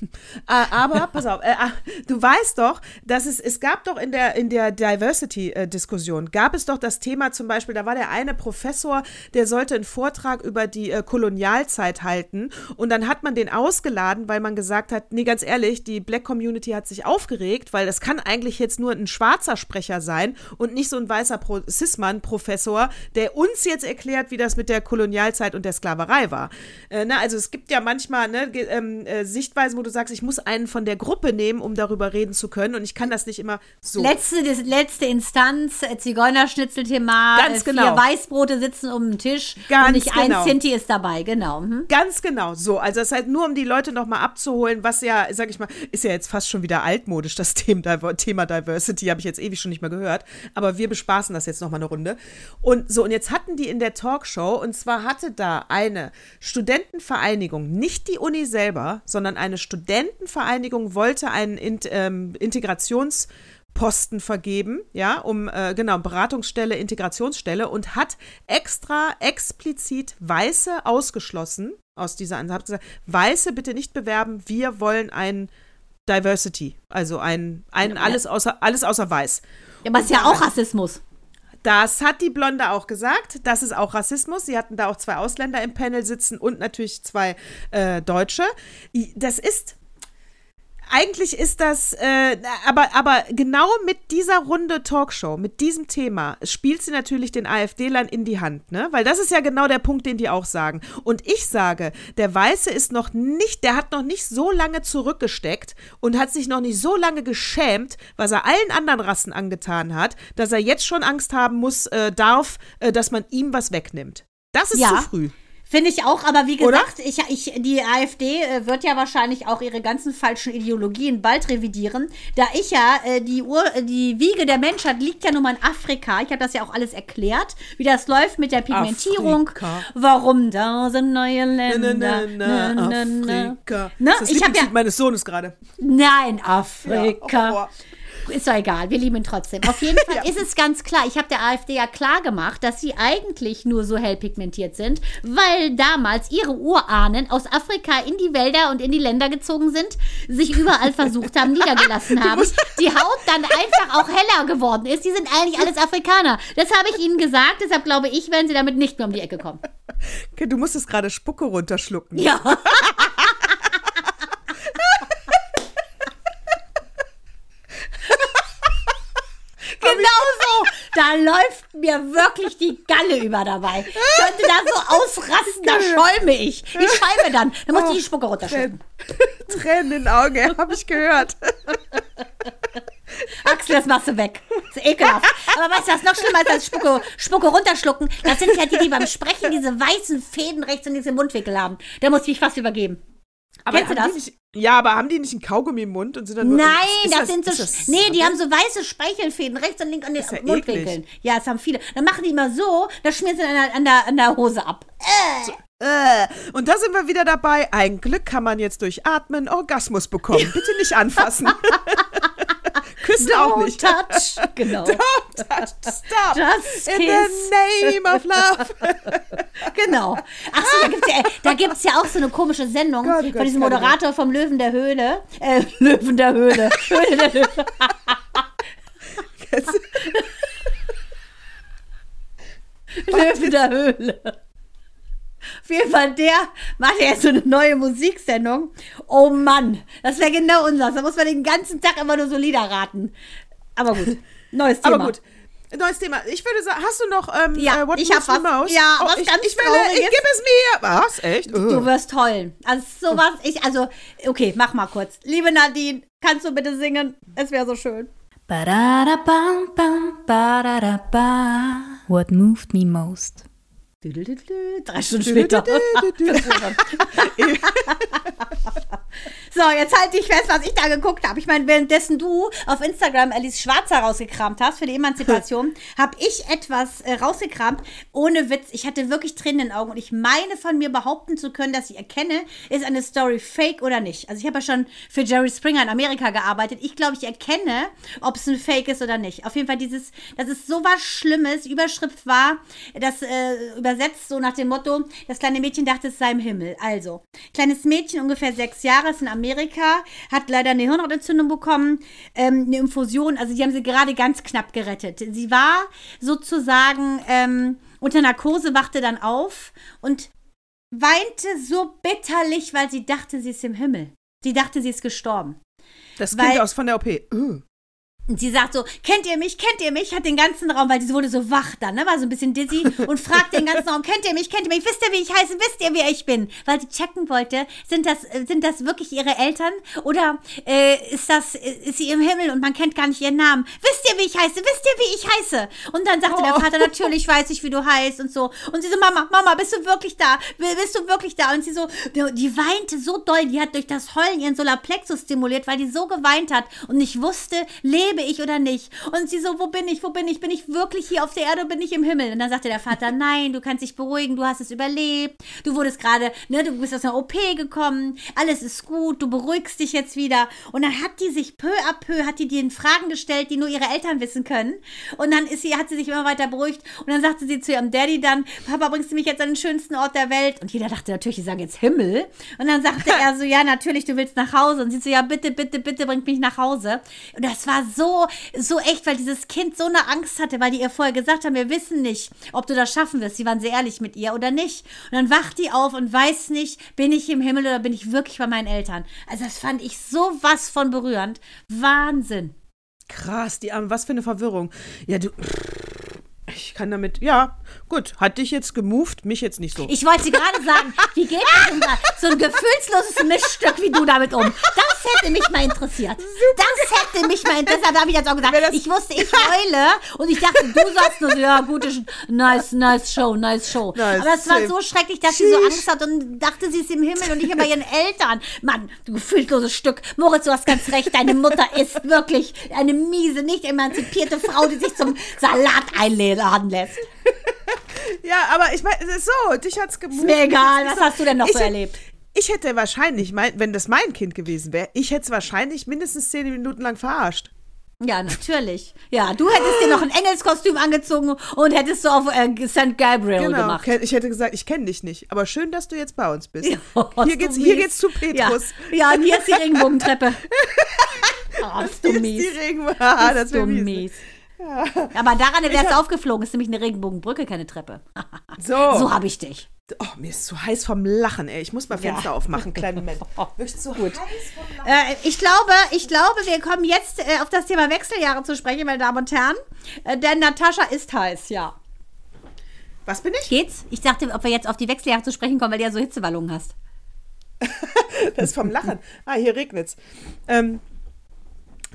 Ah, aber pass auf, äh, ah, du weißt doch, dass es, es gab doch in der, in der Diversity-Diskussion, gab es doch das Thema zum Beispiel, da war der eine Professor, der sollte einen Vortrag über die äh, Kolonialzeit halten und dann hat man den ausgeladen, weil man gesagt hat, nee, ganz ehrlich, die Black Community hat sich aufgeregt, weil das kann eigentlich jetzt nur ein schwarzer Sprecher sein und nicht so ein weißer Pro Cis-Mann-Professor, der uns jetzt erklärt, wie das mit der Kolonialzeit und der Sklaverei war. Äh, ne, also es gibt ja manchmal ne, ähm, äh, Sichtweisen, wo du sagst, ich muss einen von der Gruppe nehmen, um darüber reden zu können und ich kann das nicht immer so.
Letzte, das, letzte Instanz, äh, Zigeunerschnitzelthema.
Ganz
äh,
genau.
Vier Weißbrote sitzen um den Tisch.
Ganz
und nicht
genau.
ein Sinti ist dabei, genau. Mhm.
Ganz genau, so. Also das ist halt nur, um die Leute nochmal abzuholen, was ja, sag ich mal, ist ja jetzt fast schon wieder altmodisch, das Thema, Thema Diversity, habe ich jetzt ewig schon nicht mehr gehört. Aber wir bespaßen das jetzt nochmal eine Runde. Und so, und jetzt hatten die in der Talkshow, und zwar hatte da eine Studentenvereinigung, nicht die Uni selber, sondern eine Studentenvereinigung wollte einen Int, ähm, Integrations- Posten vergeben, ja, um äh, genau Beratungsstelle, Integrationsstelle und hat extra explizit Weiße ausgeschlossen aus dieser Ansatz. Hat gesagt, Weiße bitte nicht bewerben, wir wollen ein Diversity, also ein, ein alles außer alles außer Weiß.
Ja, aber ist ja auch Rassismus.
Das hat die Blonde auch gesagt. Das ist auch Rassismus. Sie hatten da auch zwei Ausländer im Panel sitzen und natürlich zwei äh, Deutsche. Das ist. Eigentlich ist das, äh, aber, aber genau mit dieser Runde Talkshow, mit diesem Thema, spielt sie natürlich den AfD-Lern in die Hand, ne? Weil das ist ja genau der Punkt, den die auch sagen. Und ich sage, der Weiße ist noch nicht, der hat noch nicht so lange zurückgesteckt und hat sich noch nicht so lange geschämt, was er allen anderen Rassen angetan hat, dass er jetzt schon Angst haben muss, äh, darf, äh, dass man ihm was wegnimmt. Das ist
Ja.
zu früh.
Finde ich auch, aber wie gesagt, ich, ich, die AfD äh, wird ja wahrscheinlich auch ihre ganzen falschen Ideologien bald revidieren. Da ich ja, äh, die, Ur, äh, die Wiege der Menschheit liegt ja nun mal in Afrika. Ich habe das ja auch alles erklärt, wie das läuft mit der Pigmentierung.
Afrika.
Warum da sind neue Länder?
Na, na, na,
Na, na, na.
Afrika.
Ne?
Das ist das
Ich
Lieblingslied
ja-
meines Sohnes gerade.
Nein, Afrika.
Ja, oh.
Ist doch egal, wir lieben ihn trotzdem. Auf jeden Fall
Ja.
ist es ganz klar, ich habe der AfD ja klar gemacht, dass sie eigentlich nur so hell pigmentiert sind, weil damals ihre Urahnen aus Afrika in die Wälder und in die Länder gezogen sind, sich überall versucht haben, niedergelassen haben, die Haut dann einfach auch heller geworden ist. Die sind eigentlich alles Afrikaner. Das habe ich ihnen gesagt, deshalb glaube ich, werden sie damit nicht mehr um die Ecke kommen.
Okay, Du musstest gerade Spucke runterschlucken.
Ja. da läuft mir wirklich die Galle über dabei. Ich könnte da so ausrasten, da schäume ich. Ich schäume dann. Dann muss ich die Spucke runterschlucken.
Tränen in den Augen, habe ich gehört.
Axel, das machst du weg. Das ist ekelhaft. Aber weißt du, was noch schlimmer ist als Spucke, Spucke runterschlucken? Das sind ja die, die beim Sprechen diese weißen Fäden rechts und diese Mundwinkel haben. Da muss ich mich fast übergeben.
Aber
Kennst du
haben die
das?
Nicht, ja, aber haben die nicht einen Kaugummi im Mund und sind dann nur.
Nein,
ist
das, sind so.
das-
nee, die haben so weiße Speichelfäden rechts und links an den
ja
Mundwinkeln. Ja, das haben viele. Dann machen die immer so, das schmieren sie an der, an der, an der Hose ab.
Äh, und da sind wir wieder dabei. Ein Glück kann man jetzt durch Atmen Orgasmus bekommen. Bitte nicht anfassen. Küssen auch
Don't
nicht.
touch. Genau.
Don't touch. Stop.
Just
In
kiss.
the name of love.
Genau. Ach so, da gibt's ja, da gibt's ja auch so eine komische Sendung
Gott, oh Gott,
von diesem
oh Gott.
Moderator vom Löwen der Höhle. Äh, Löwen der Höhle. Höhle der Löwen. Löwen der Höhle. Auf jeden Fall, der macht ja jetzt so eine neue Musiksendung. Oh Mann, das wäre genau unseres. Da muss man den ganzen Tag immer nur so Lieder raten. Aber gut, neues Thema.
Aber gut. Neues Thema. Ich würde sagen, hast du noch ähm,
Ja,
äh, What
ich
Moves
hab
the
was.
Most?
Ja,
oh,
was
ich,
ganz
ich will, ich, gib es mir. Was? Echt?
Du wirst heulen. Also sowas, ich, also, okay, mach mal kurz. Liebe Nadine, kannst du bitte singen? Es wäre so schön.
What moved me most?
Drei Stunden später. So, jetzt halte ich fest, was ich da geguckt habe. Ich meine, währenddessen du auf Instagram Alice Schwarzer rausgekramt hast für die Emanzipation, habe ich etwas äh, rausgekramt. Ohne Witz, ich hatte wirklich Tränen in den Augen und ich meine von mir behaupten zu können, dass ich erkenne, ist eine Story fake oder nicht. Also ich habe ja schon für Jerry Springer in Amerika gearbeitet. Ich glaube, ich erkenne, ob es ein Fake ist oder nicht. Auf jeden Fall dieses, das ist so was Schlimmes. Überschrift war, das äh, übersetzt so nach dem Motto, das kleine Mädchen dachte, es sei im Himmel. Also, kleines Mädchen, ungefähr sechs Jahre, ist in Amerika, hat leider eine Hirnhautentzündung bekommen, ähm, eine Infusion, also die haben sie gerade ganz knapp gerettet. Sie war sozusagen ähm, unter Narkose, wachte dann auf und weinte so bitterlich, weil sie dachte, sie ist im Himmel. Sie dachte, sie ist gestorben.
Das
Weil-
Kind aus von der OP. Ugh.
Und sie sagt so, kennt ihr mich, kennt ihr mich? Hat den ganzen Raum, weil sie wurde so wach dann, ne? war so ein bisschen dizzy und fragt den ganzen Raum, kennt ihr mich, kennt ihr mich? Wisst ihr, wie ich heiße? Wisst ihr, wer ich bin? Weil sie checken wollte, sind das, äh, sind das wirklich ihre Eltern oder äh, ist das, äh, ist sie im Himmel und man kennt gar nicht ihren Namen? Wisst ihr, wie ich heiße? Wisst ihr, wie ich heiße? Und dann sagte der
Oh.
Vater, natürlich weiß ich, wie du heißt und so. Und sie so, Mama, Mama, bist du wirklich da? Bist du wirklich da? Und sie so, die weinte so doll, die hat durch das Heulen ihren Solarplexus stimuliert, weil die so geweint hat und nicht wusste, lebe ich oder nicht. Und sie so, wo bin ich, wo bin ich? Bin ich wirklich hier auf der Erde oder bin ich im Himmel? Und dann sagte der Vater, nein, du kannst dich beruhigen, du hast es überlebt, du wurdest gerade, ne, du bist aus einer OP gekommen, alles ist gut, du beruhigst dich jetzt wieder. Und dann hat die sich peu à peu, hat die den Fragen gestellt, die nur ihre Eltern wissen können. Und dann ist sie, hat sie sich immer weiter beruhigt. Und dann sagte sie zu ihrem Daddy dann, Papa, bringst du mich jetzt an den schönsten Ort der Welt? Und jeder dachte natürlich, die sagen jetzt Himmel. Und dann sagte er so, ja, natürlich, du willst nach Hause. Und sie so, ja, bitte, bitte, bitte, bringt mich nach Hause. Und das war so, so echt, weil dieses Kind so eine Angst hatte, weil die ihr vorher gesagt haben, wir wissen nicht, ob du das schaffen wirst. Sie waren sehr ehrlich mit ihr oder nicht. Und dann wacht die auf und weiß nicht, bin ich im Himmel oder bin ich wirklich bei meinen Eltern. Also das fand ich so was von berührend. Wahnsinn.
Krass, die Arme, was für eine Verwirrung. Ja, du. Ich kann damit. Ja, gut. Hat dich jetzt gemoved, mich jetzt nicht so.
Ich wollte gerade sagen, wie geht das denn so ein gefühlsloses Mischstück wie du damit um? Das hätte mich mal interessiert. Das hätte mich mal interessiert. Deshalb habe ich jetzt auch gesagt, ich wusste, ich heule und ich dachte, du sagst nur so, ja, gute, nice, nice Show, nice Show.
Nice,
Aber es war so schrecklich, dass sie so
Sheesh.
Angst hat und dachte, sie ist im Himmel und nicht bei ihren Eltern. Mann, du gefühlsloses Stück. Moritz, du hast ganz recht, deine Mutter ist wirklich eine miese, nicht emanzipierte Frau, die sich zum Salat einladen lässt.
Ja, aber ich meine, ist so, dich hat's gemoved.
Ist mir egal, was
nicht
hast du denn noch
Ich
so erlebt?
Ich hätte wahrscheinlich, mein, wenn das mein Kind gewesen wäre, ich hätte es wahrscheinlich mindestens zehn Minuten lang verarscht.
Ja, natürlich. Ja, du hättest dir noch ein Engelskostüm angezogen und hättest so auf äh, St. Gabriel
Genau.
gemacht.
Ich hätte gesagt, ich kenne dich nicht. Aber schön, dass du jetzt bei uns bist.
Oh,
hier,
ist
geht's,
du
hier
mies.
geht's zu Petrus.
Ja, ja und hier ist die Regenbogentreppe. Oh, ist du
Hier ist
mies.
die Regenwürmer. Ah,
Ist
das wäre
du
mies.
mies. Aber daran wärst du aufgeflogen. Ist nämlich eine Regenbogenbrücke, keine Treppe.
So,
So habe ich dich.
oh, mir ist zu heiß vom Lachen, ey. Ich muss mal Fenster
Ja.
aufmachen, kleinen Moment. Wirklich zu gut.
Äh, ich glaube, ich glaube, wir kommen jetzt äh, auf das Thema Wechseljahre zu sprechen, meine Damen und Herren. Äh, denn Natascha ist heiß, ja.
Was bin ich?
Geht's? Ich dachte, ob wir jetzt auf die Wechseljahre zu sprechen kommen, weil du ja so Hitzewallungen hast.
Das ist vom Lachen. Ah, hier regnet's. Ähm,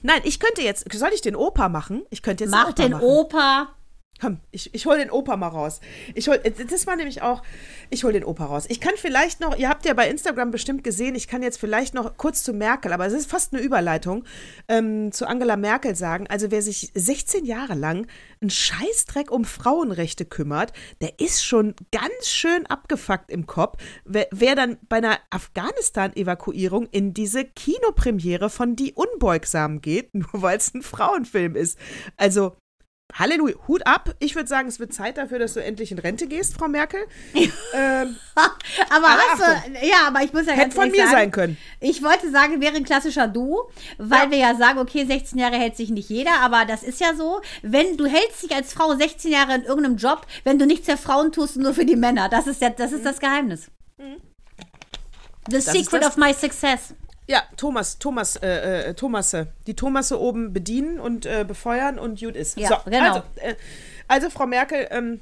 nein, ich könnte jetzt, soll ich den Opa machen? Ich könnte jetzt
Mach den
machen.
Opa.
Komm, ich, ich hole den Opa mal raus. Ich hol, das war nämlich auch, ich hole den Opa raus. Ich kann vielleicht noch, ihr habt ja bei Instagram bestimmt gesehen, ich kann jetzt vielleicht noch kurz zu Merkel, aber es ist fast eine Überleitung, ähm, zu Angela Merkel sagen. Also wer sich 16 Jahre lang einen Scheißdreck um Frauenrechte kümmert, der ist schon ganz schön abgefuckt im Kopf. Wer, wer dann bei einer Afghanistan-Evakuierung in diese Kinopremiere von Die Unbeugsamen geht, nur weil es ein Frauenfilm ist. Also Halleluja, Hut ab. Ich würde sagen, es wird Zeit dafür, dass du endlich in Rente gehst, Frau Merkel. ähm,
Aber
Aber
hast du, ja, aber ich muss ja
hätte
ganz
von mir
sagen,
sein können.
Ich wollte sagen, wäre ein klassischer Du, weil
Ja.
wir ja sagen, okay, 16 Jahre hält sich nicht jeder, aber das ist ja so, wenn du hältst dich als Frau 16 Jahre in irgendeinem Job, wenn du nichts für Frauen tust, nur für die Männer. Das ist ja, das ist das Geheimnis. The
ist
secret
das-
of my success.
Ja, Thomas, Thomas, äh, äh, Thomasse. Die Thomasse oben bedienen und äh, befeuern und gut ist.
Ja,
so,
genau.
Also, äh, also, Frau Merkel, ähm,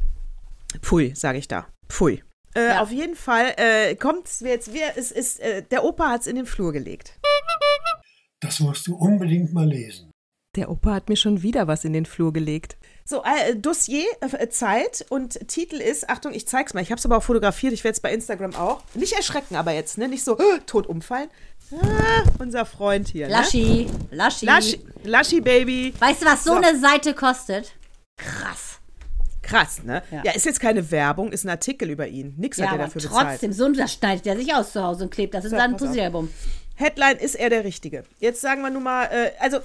pfui, sage ich da. Pfui. Äh,
Ja.
Auf jeden Fall äh, kommt es jetzt, wer, es ist, äh, der Opa hat es in den Flur gelegt.
Das musst du unbedingt mal lesen.
Der Opa hat mir schon wieder was in den Flur gelegt. So, äh, Dossier, äh, Zeit und Titel ist, Achtung, ich zeig's mal, ich hab's aber auch fotografiert, ich werde es bei Instagram auch. Nicht erschrecken aber jetzt, ne? Nicht so äh, tot umfallen. Ah, unser Freund hier. Ne?
Laschi, Laschi.
Laschi, Laschi Baby.
Weißt du, was so,
So.
eine Seite kostet? Krass.
Krass, ne?
Ja.
Ja. ist jetzt keine Werbung, ist ein Artikel über ihn. Nix
Ja,
hat er dafür bezahlt.
trotzdem, so das schneidet er sich aus zu Hause und klebt das in
So,
sein
pass auf.
Posieralbum.
Headline ist er der Richtige. Jetzt sagen wir nun mal, äh, also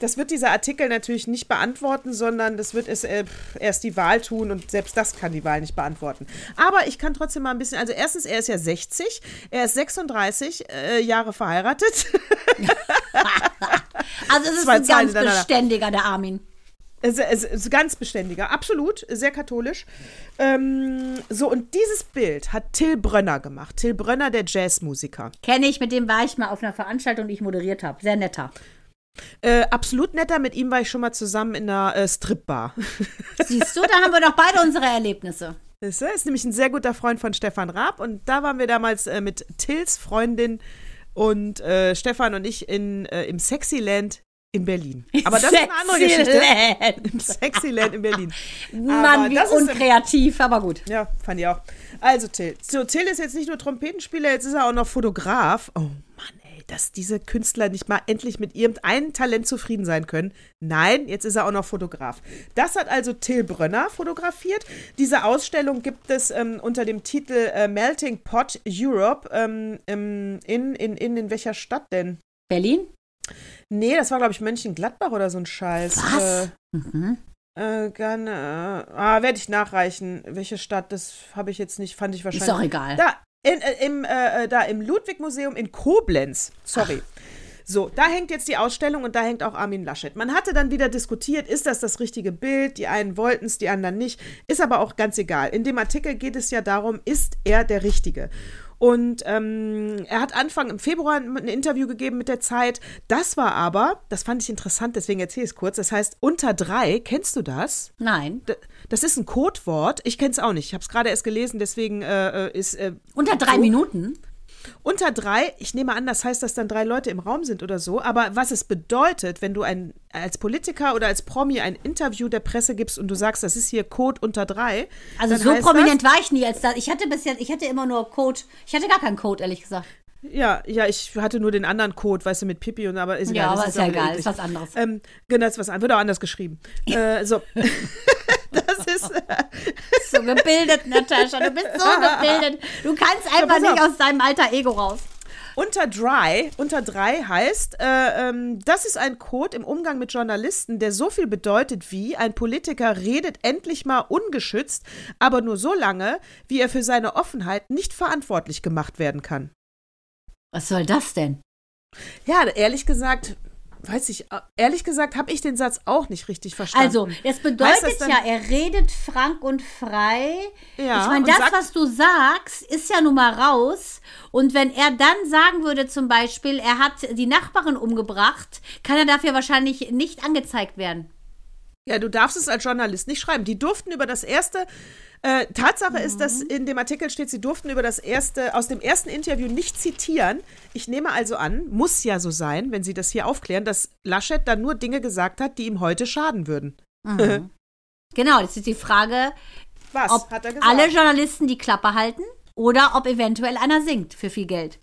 das wird dieser Artikel natürlich nicht beantworten, sondern das wird es äh, erst die Wahl tun und selbst das kann die Wahl nicht beantworten. Aber ich kann trotzdem mal ein bisschen, also erstens, er ist ja 60, er ist 36 äh, Jahre verheiratet.
Also es ist
Zwei
ein ganz beständiger, der Armin.
Es ist ganz beständiger, absolut, sehr katholisch. Ähm, so, und dieses Bild hat Till Brönner gemacht. Till Brönner, der Jazzmusiker.
Kenne ich, mit dem war ich mal auf einer Veranstaltung, die ich moderiert habe. Sehr netter.
Äh, absolut netter, mit ihm war ich schon mal zusammen in einer äh, Stripbar.
Siehst du, da haben wir doch beide unsere Erlebnisse.
Ist, er? ist nämlich ein sehr guter Freund von Stefan Raab und da waren wir damals äh, mit Tills Freundin und äh, Stefan und ich in, äh, im Sexyland in Berlin. Aber das ist eine andere Geschichte. Im
Sexyland.
In Berlin.
Mann, wie
das ist-
unkreativ, aber gut.
Ja, fand ich auch. Also Till. So, Till ist jetzt nicht nur Trompetenspieler, jetzt ist er auch noch Fotograf. Oh Mann, ey, dass diese Künstler nicht mal endlich mit irgendeinem Talent zufrieden sein können. Nein, jetzt ist er auch noch Fotograf. Das hat also Till Brönner fotografiert. Diese Ausstellung gibt es ähm, unter dem Titel äh, Melting Pot Europe. Ähm, in, in, in, in welcher Stadt denn?
Berlin?
Nee, das war, glaube ich, Mönchengladbach oder so ein Scheiß.
Was?
Äh,
Mhm.
äh, gerne. Äh, ah, werde ich nachreichen. Welche Stadt? Das habe ich jetzt nicht, fand ich wahrscheinlich.
Ist doch egal.
Da, in, äh, im, äh, da im Ludwig-Museum in Koblenz. Sorry. So, da hängt jetzt die Ausstellung und da hängt auch Armin Laschet. Man hatte dann wieder diskutiert, ist das das richtige Bild? Die einen wollten es, die anderen nicht. Ist aber auch ganz egal. In dem Artikel geht es ja darum, ist er der Richtige? Und ähm, er hat Anfang im Februar ein ein Interview gegeben mit der Zeit. Das war aber, das fand ich interessant, deswegen erzähle ich es kurz. Das heißt, unter drei, kennst du das?
Nein.
D- Das ist ein Codewort. Ich kenne es auch nicht. Ich habe es gerade erst gelesen, deswegen äh, äh, ist. Äh,
Unter drei
so.
Minuten?
Unter drei, ich nehme an, das heißt, dass dann drei Leute im Raum sind oder so. Aber was es bedeutet, wenn du ein, als Politiker oder als Promi ein Interview der Presse gibst und du sagst, das ist hier Code unter drei.
Also so prominent war ich nie als das. Ich hatte bis jetzt, ich hatte immer nur Code. Ich hatte gar keinen Code, ehrlich gesagt.
Das, ja, ja, ich hatte nur den anderen Code, weißt du, mit Pipi und aber ist egal.
Ja, aber
das
ist ja egal, ist was anderes.
Ähm, genau, ist was anderes. Wird auch anders geschrieben. Äh, so. das ist.
So gebildet, Natascha. Du bist so gebildet. Du kannst einfach
pass
nicht aus deinem alter Ego raus.
Unter Dry, unter drei heißt, äh, ähm, das ist ein Code im Umgang mit Journalisten, der so viel bedeutet wie, ein Politiker redet endlich mal ungeschützt, aber nur so lange, wie er für seine Offenheit nicht verantwortlich gemacht werden kann.
Was soll das denn?
Ja, ehrlich gesagt, weiß ich, ehrlich gesagt, habe ich den Satz auch nicht richtig verstanden.
Also, das bedeutet ja, er redet frank und frei.
Ja,
ich meine, das,
sagt-
was du sagst, ist ja nun mal raus. Und wenn er dann sagen würde, zum Beispiel, er hat die Nachbarin umgebracht, kann er dafür wahrscheinlich nicht angezeigt werden.
Ja, du darfst es als Journalist nicht schreiben. Die durften über das erste. Äh, Tatsache ist, dass
Mhm.
in dem Artikel steht, sie durften über das erste, aus dem ersten Interview nicht zitieren. Ich nehme also an, muss ja so sein, wenn sie das hier aufklären, dass Laschet dann nur Dinge gesagt hat, die ihm heute schaden würden.
Genau, das ist die Frage,
Was
ob
er
alle Journalisten die Klappe halten oder ob eventuell einer singt für viel Geld.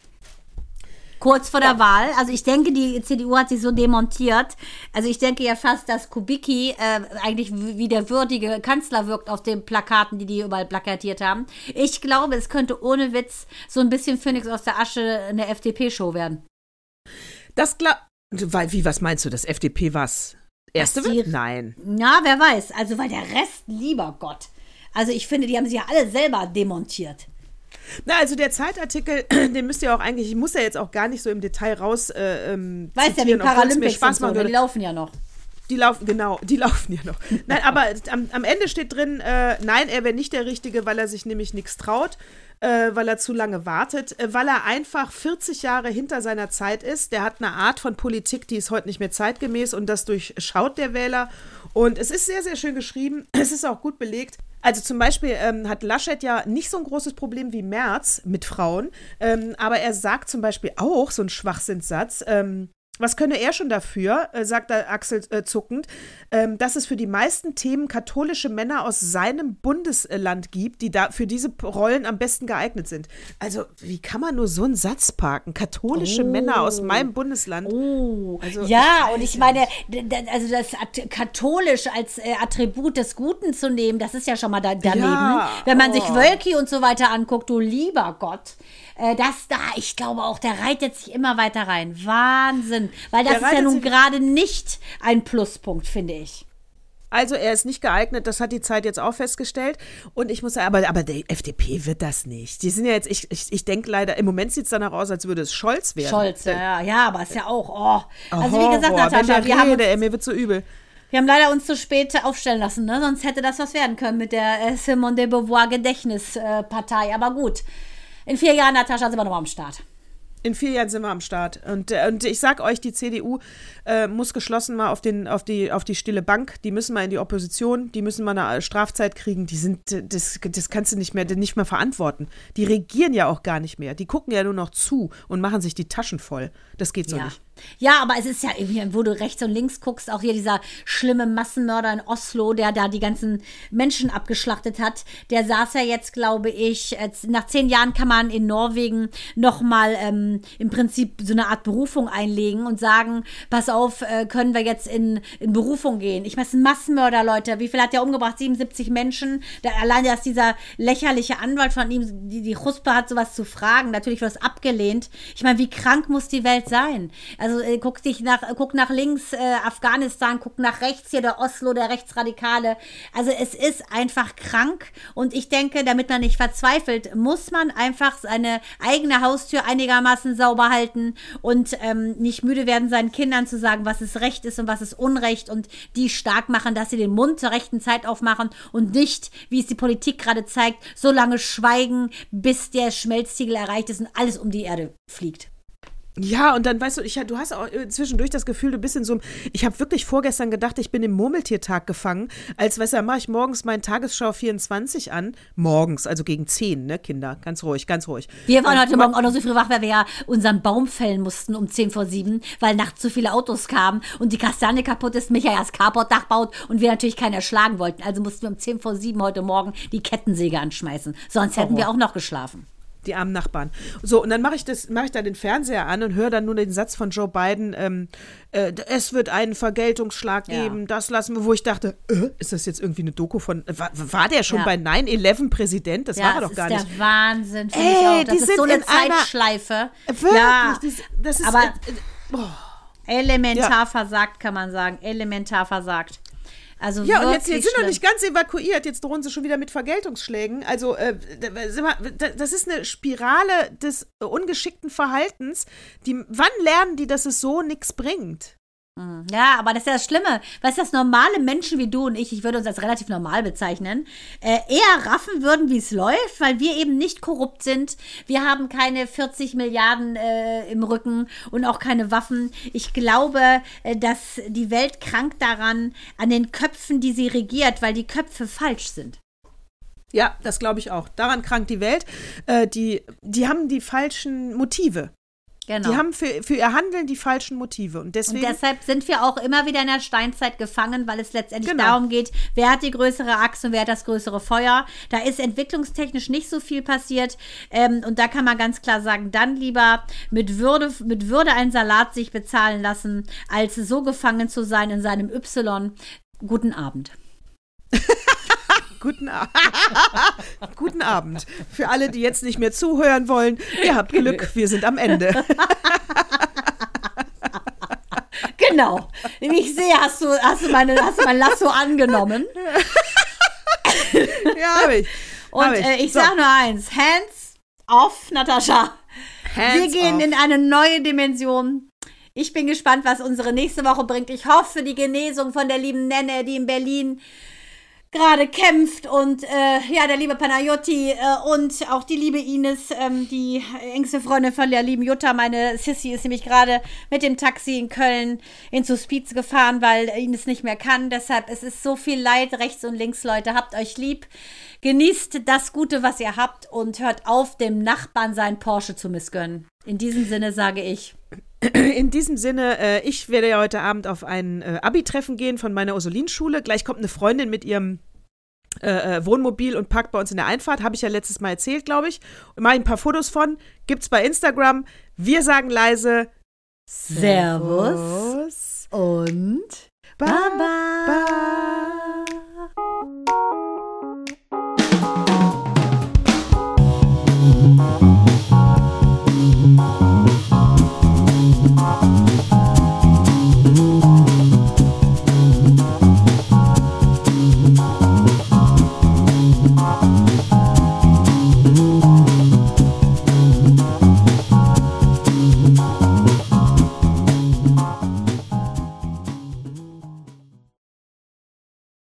Kurz vor der Wahl, also ich denke, die CDU hat sich so demontiert. Also ich denke ja fast, dass Kubicki äh, eigentlich wie der würdige Kanzler wirkt auf den Plakaten, die die überall plakatiert haben. Ich glaube, es könnte ohne Witz so ein bisschen Phoenix aus der Asche eine FDP-Show werden.
das glaub, weil, wie, was meinst du, das FDP was? Erste wird? Nein.
Na, wer weiß. Also, weil der Rest, lieber Gott. Also ich finde, die haben sich ja alle selber demontiert.
Na, also der Zeitartikel, den müsst ihr auch eigentlich, ich muss ja jetzt auch gar nicht so im Detail raus äh, ähm,
Weißt ja, wie Paralympics
Spaß
und so,
machen
ne? die laufen ja noch.
Die laufen, genau, die laufen ja noch. Nein, aber am, am Ende steht drin, äh, nein, er wäre nicht der Richtige, weil er sich nämlich nichts traut, äh, weil er zu lange wartet, äh, weil er einfach 40 Jahre hinter seiner Zeit ist. Der hat eine Art von Politik, die ist heute nicht mehr zeitgemäß und das durchschaut der Wähler. Und es ist sehr, sehr schön geschrieben. Es ist auch gut belegt. Also zum Beispiel ähm, hat Laschet ja nicht so ein großes Problem wie Merz mit Frauen, ähm, aber er sagt zum Beispiel auch so einen Schwachsinnssatz. Ähm, was könne er schon dafür, äh, sagt Axel äh, zuckend, ähm, dass es für die meisten Themen katholische Männer aus seinem Bundesland gibt, die da für diese Rollen am besten geeignet sind. Also, wie kann man nur so einen Satz parken? Katholische Männer aus meinem Bundesland.
Oh,
Also,
ja,
ich
und ich meine, also das At- katholisch als äh, Attribut des Guten zu nehmen, das ist ja schon mal da, daneben.
Ja,
Wenn man sich
oh.
Wölki und so weiter anguckt, du lieber Gott, äh, das da, ich glaube auch, der reitet sich immer weiter rein. Wahnsinn. Weil das
Der
ist ja nun gerade nicht ein Pluspunkt, finde ich.
Also, er ist nicht geeignet, das hat die Zeit jetzt auch festgestellt. Und ich muss sagen, aber, aber der FDP wird das nicht. Die sind ja jetzt, ich, ich, ich denke leider, im Moment sieht es danach aus, als würde es Scholz werden.
Scholz, ja, ja, aber ist ja auch, oh. Also wie gesagt, Natascha, wir haben, uns,
ey, mir wird so übel.
wir haben leider uns zu spät aufstellen lassen, ne? sonst hätte das was werden können mit der äh, Simone de Beauvoir Gedächtnispartei. Aber gut, in vier Jahren, Natascha, sind wir nochmal am Start.
In vier Jahren sind wir am Start. Und, äh, und ich sag euch, die CDU äh, muss geschlossen mal auf, den, auf, die, auf die stille Bank. Die müssen mal in die Opposition, die müssen mal eine Strafzeit kriegen. Die sind, das, das kannst du nicht mehr, nicht mehr verantworten. Die regieren ja auch gar nicht mehr. Die gucken ja nur noch zu und machen sich die Taschen voll. Das geht so
Ja.
nicht.
ja, aber es ist ja irgendwie, wo du rechts und links guckst, auch hier dieser schlimme Massenmörder in Oslo, der da die ganzen Menschen abgeschlachtet hat, der saß ja jetzt, glaube ich, nach zehn Jahren kann man in Norwegen nochmal ähm, im Prinzip so eine Art Berufung einlegen und sagen, pass auf, äh, können wir jetzt in, in Berufung gehen. Ich meine, es ein Massenmörder, Leute. Wie viel hat der umgebracht? 77 Menschen. Da, allein, dass dieser lächerliche Anwalt von ihm die, die Chuspe hat, sowas zu fragen. Natürlich wird es abgelehnt. Ich meine, wie krank muss die Welt sein? Also äh, guck dich nach, guck nach links, äh, Afghanistan, guck nach rechts hier, der Oslo, der Rechtsradikale. Also es ist einfach krank und ich denke, damit man nicht verzweifelt, muss man einfach seine eigene Haustür einigermaßen sauber halten und ähm, nicht müde werden, seinen Kindern zu sagen, was es Recht ist und was ist Unrecht und die stark machen, dass sie den Mund zur rechten Zeit aufmachen und nicht, wie es die Politik gerade zeigt, so lange schweigen, bis der Schmelztiegel erreicht ist und alles um die Erde fliegt.
Ja, und dann weißt du, ich, du hast auch äh, zwischendurch das Gefühl, du bist in so einem. Ich habe wirklich vorgestern gedacht, ich bin im Murmeltiertag gefangen. Als, weißt du, mache ich morgens meinen Tagesschau 24 an. Morgens, also gegen 10, ne, Kinder. Ganz ruhig, ganz ruhig.
Wir waren
Und
heute
guck
Morgen auch noch so früh wach, weil wir ja unseren Baum fällen mussten um 10 vor 7, weil nachts so viele Autos kamen und die Kastanie kaputt ist, Michael das Carportdach baut und wir natürlich keinen erschlagen wollten. Also mussten wir um 10 vor 7 heute Morgen die Kettensäge anschmeißen. Sonst hätten wir auch noch geschlafen.
Die armen Nachbarn. So, und dann mache ich das, mache ich da den Fernseher an und höre dann nur den Satz von Joe Biden, ähm, äh, es wird einen Vergeltungsschlag
Ja.
geben, das lassen wir, wo ich dachte, äh, ist das jetzt irgendwie eine Doku von. War, war der schon
Ja.
bei 9-11 Präsident? Das war er
das
doch
ist
gar
der
nicht.
Wahnsinn, finde
Ey,
ich auch. Das
die
ist
sind
so eine Zeitschleife.
Wirklich,
ja,
das, das ist.
aber-
äh, äh, oh.
elementar
Ja.
versagt, kann man sagen. Elementar versagt. Also
Ja, und jetzt, jetzt sind noch nicht ganz evakuiert, jetzt drohen sie schon wieder mit Vergeltungsschlägen. Also, äh, das ist eine Spirale des äh, ungeschickten Verhaltens. Die, wann lernen die, dass es so nichts bringt?
Ja, aber das ist ja das Schlimme. Weißt du, dass normale Menschen wie du und ich, ich würde uns als relativ normal bezeichnen, äh, eher raffen würden, wie es läuft, weil wir eben nicht korrupt sind. Wir haben keine 40 Milliarden äh, im Rücken und auch keine Waffen. Ich glaube, äh, dass die Welt krankt daran, an den Köpfen, die sie regiert, weil die Köpfe falsch sind.
Ja, das glaube ich auch. Daran krankt die Welt. Äh, die, die haben die falschen Motive.
Genau.
Die haben für, für ihr Handeln die falschen Motive. Und deswegen.
Und deshalb sind wir auch immer wieder in der Steinzeit gefangen, weil es letztendlich
Genau.
darum geht, wer hat die größere Axt und wer hat das größere Feuer. Da ist entwicklungstechnisch nicht so viel passiert. Ähm, und da kann man ganz klar sagen, dann lieber mit Würde, mit Würde einen Salat sich bezahlen lassen, als so gefangen zu sein in seinem Y. Guten Abend.
Guten, A Guten Abend. Für alle, die jetzt nicht mehr zuhören wollen, ihr habt Glück, wir sind am Ende.
Genau. Ich sehe, hast du, hast du, meine, hast du mein Lasso angenommen.
Ja, hab ich.
Und
Hab
äh, ich
So,
sage nur eins: Hands off, Natascha. Wir
hands
gehen
off.
in eine neue Dimension. Ich bin gespannt, was unsere nächste Woche bringt. Ich hoffe, die Genesung von der lieben Nenne, die in Berlin gerade kämpft und äh, ja, der liebe Panayotti äh, und auch die liebe Ines, ähm, die engste Freundin von der lieben Jutta, meine Sissy, ist nämlich gerade mit dem Taxi in Köln ins Hospiz gefahren, weil Ines nicht mehr kann. Deshalb es ist so viel Leid rechts und links, Leute. Habt euch lieb. Genießt das Gute, was ihr habt und hört auf, dem Nachbarn seinen Porsche zu missgönnen. In diesem Sinne sage ich.
In diesem Sinne, äh, ich werde ja heute Abend auf ein äh, Abi-Treffen gehen von meiner Ursulinschule. Gleich kommt eine Freundin mit ihrem äh, äh Wohnmobil und packt bei uns in der Einfahrt. Habe ich ja letztes Mal erzählt, glaube ich. Mache ein paar Fotos von. Gibt's bei Instagram. Wir sagen leise
Servus,
Servus
und Baba.
Baba.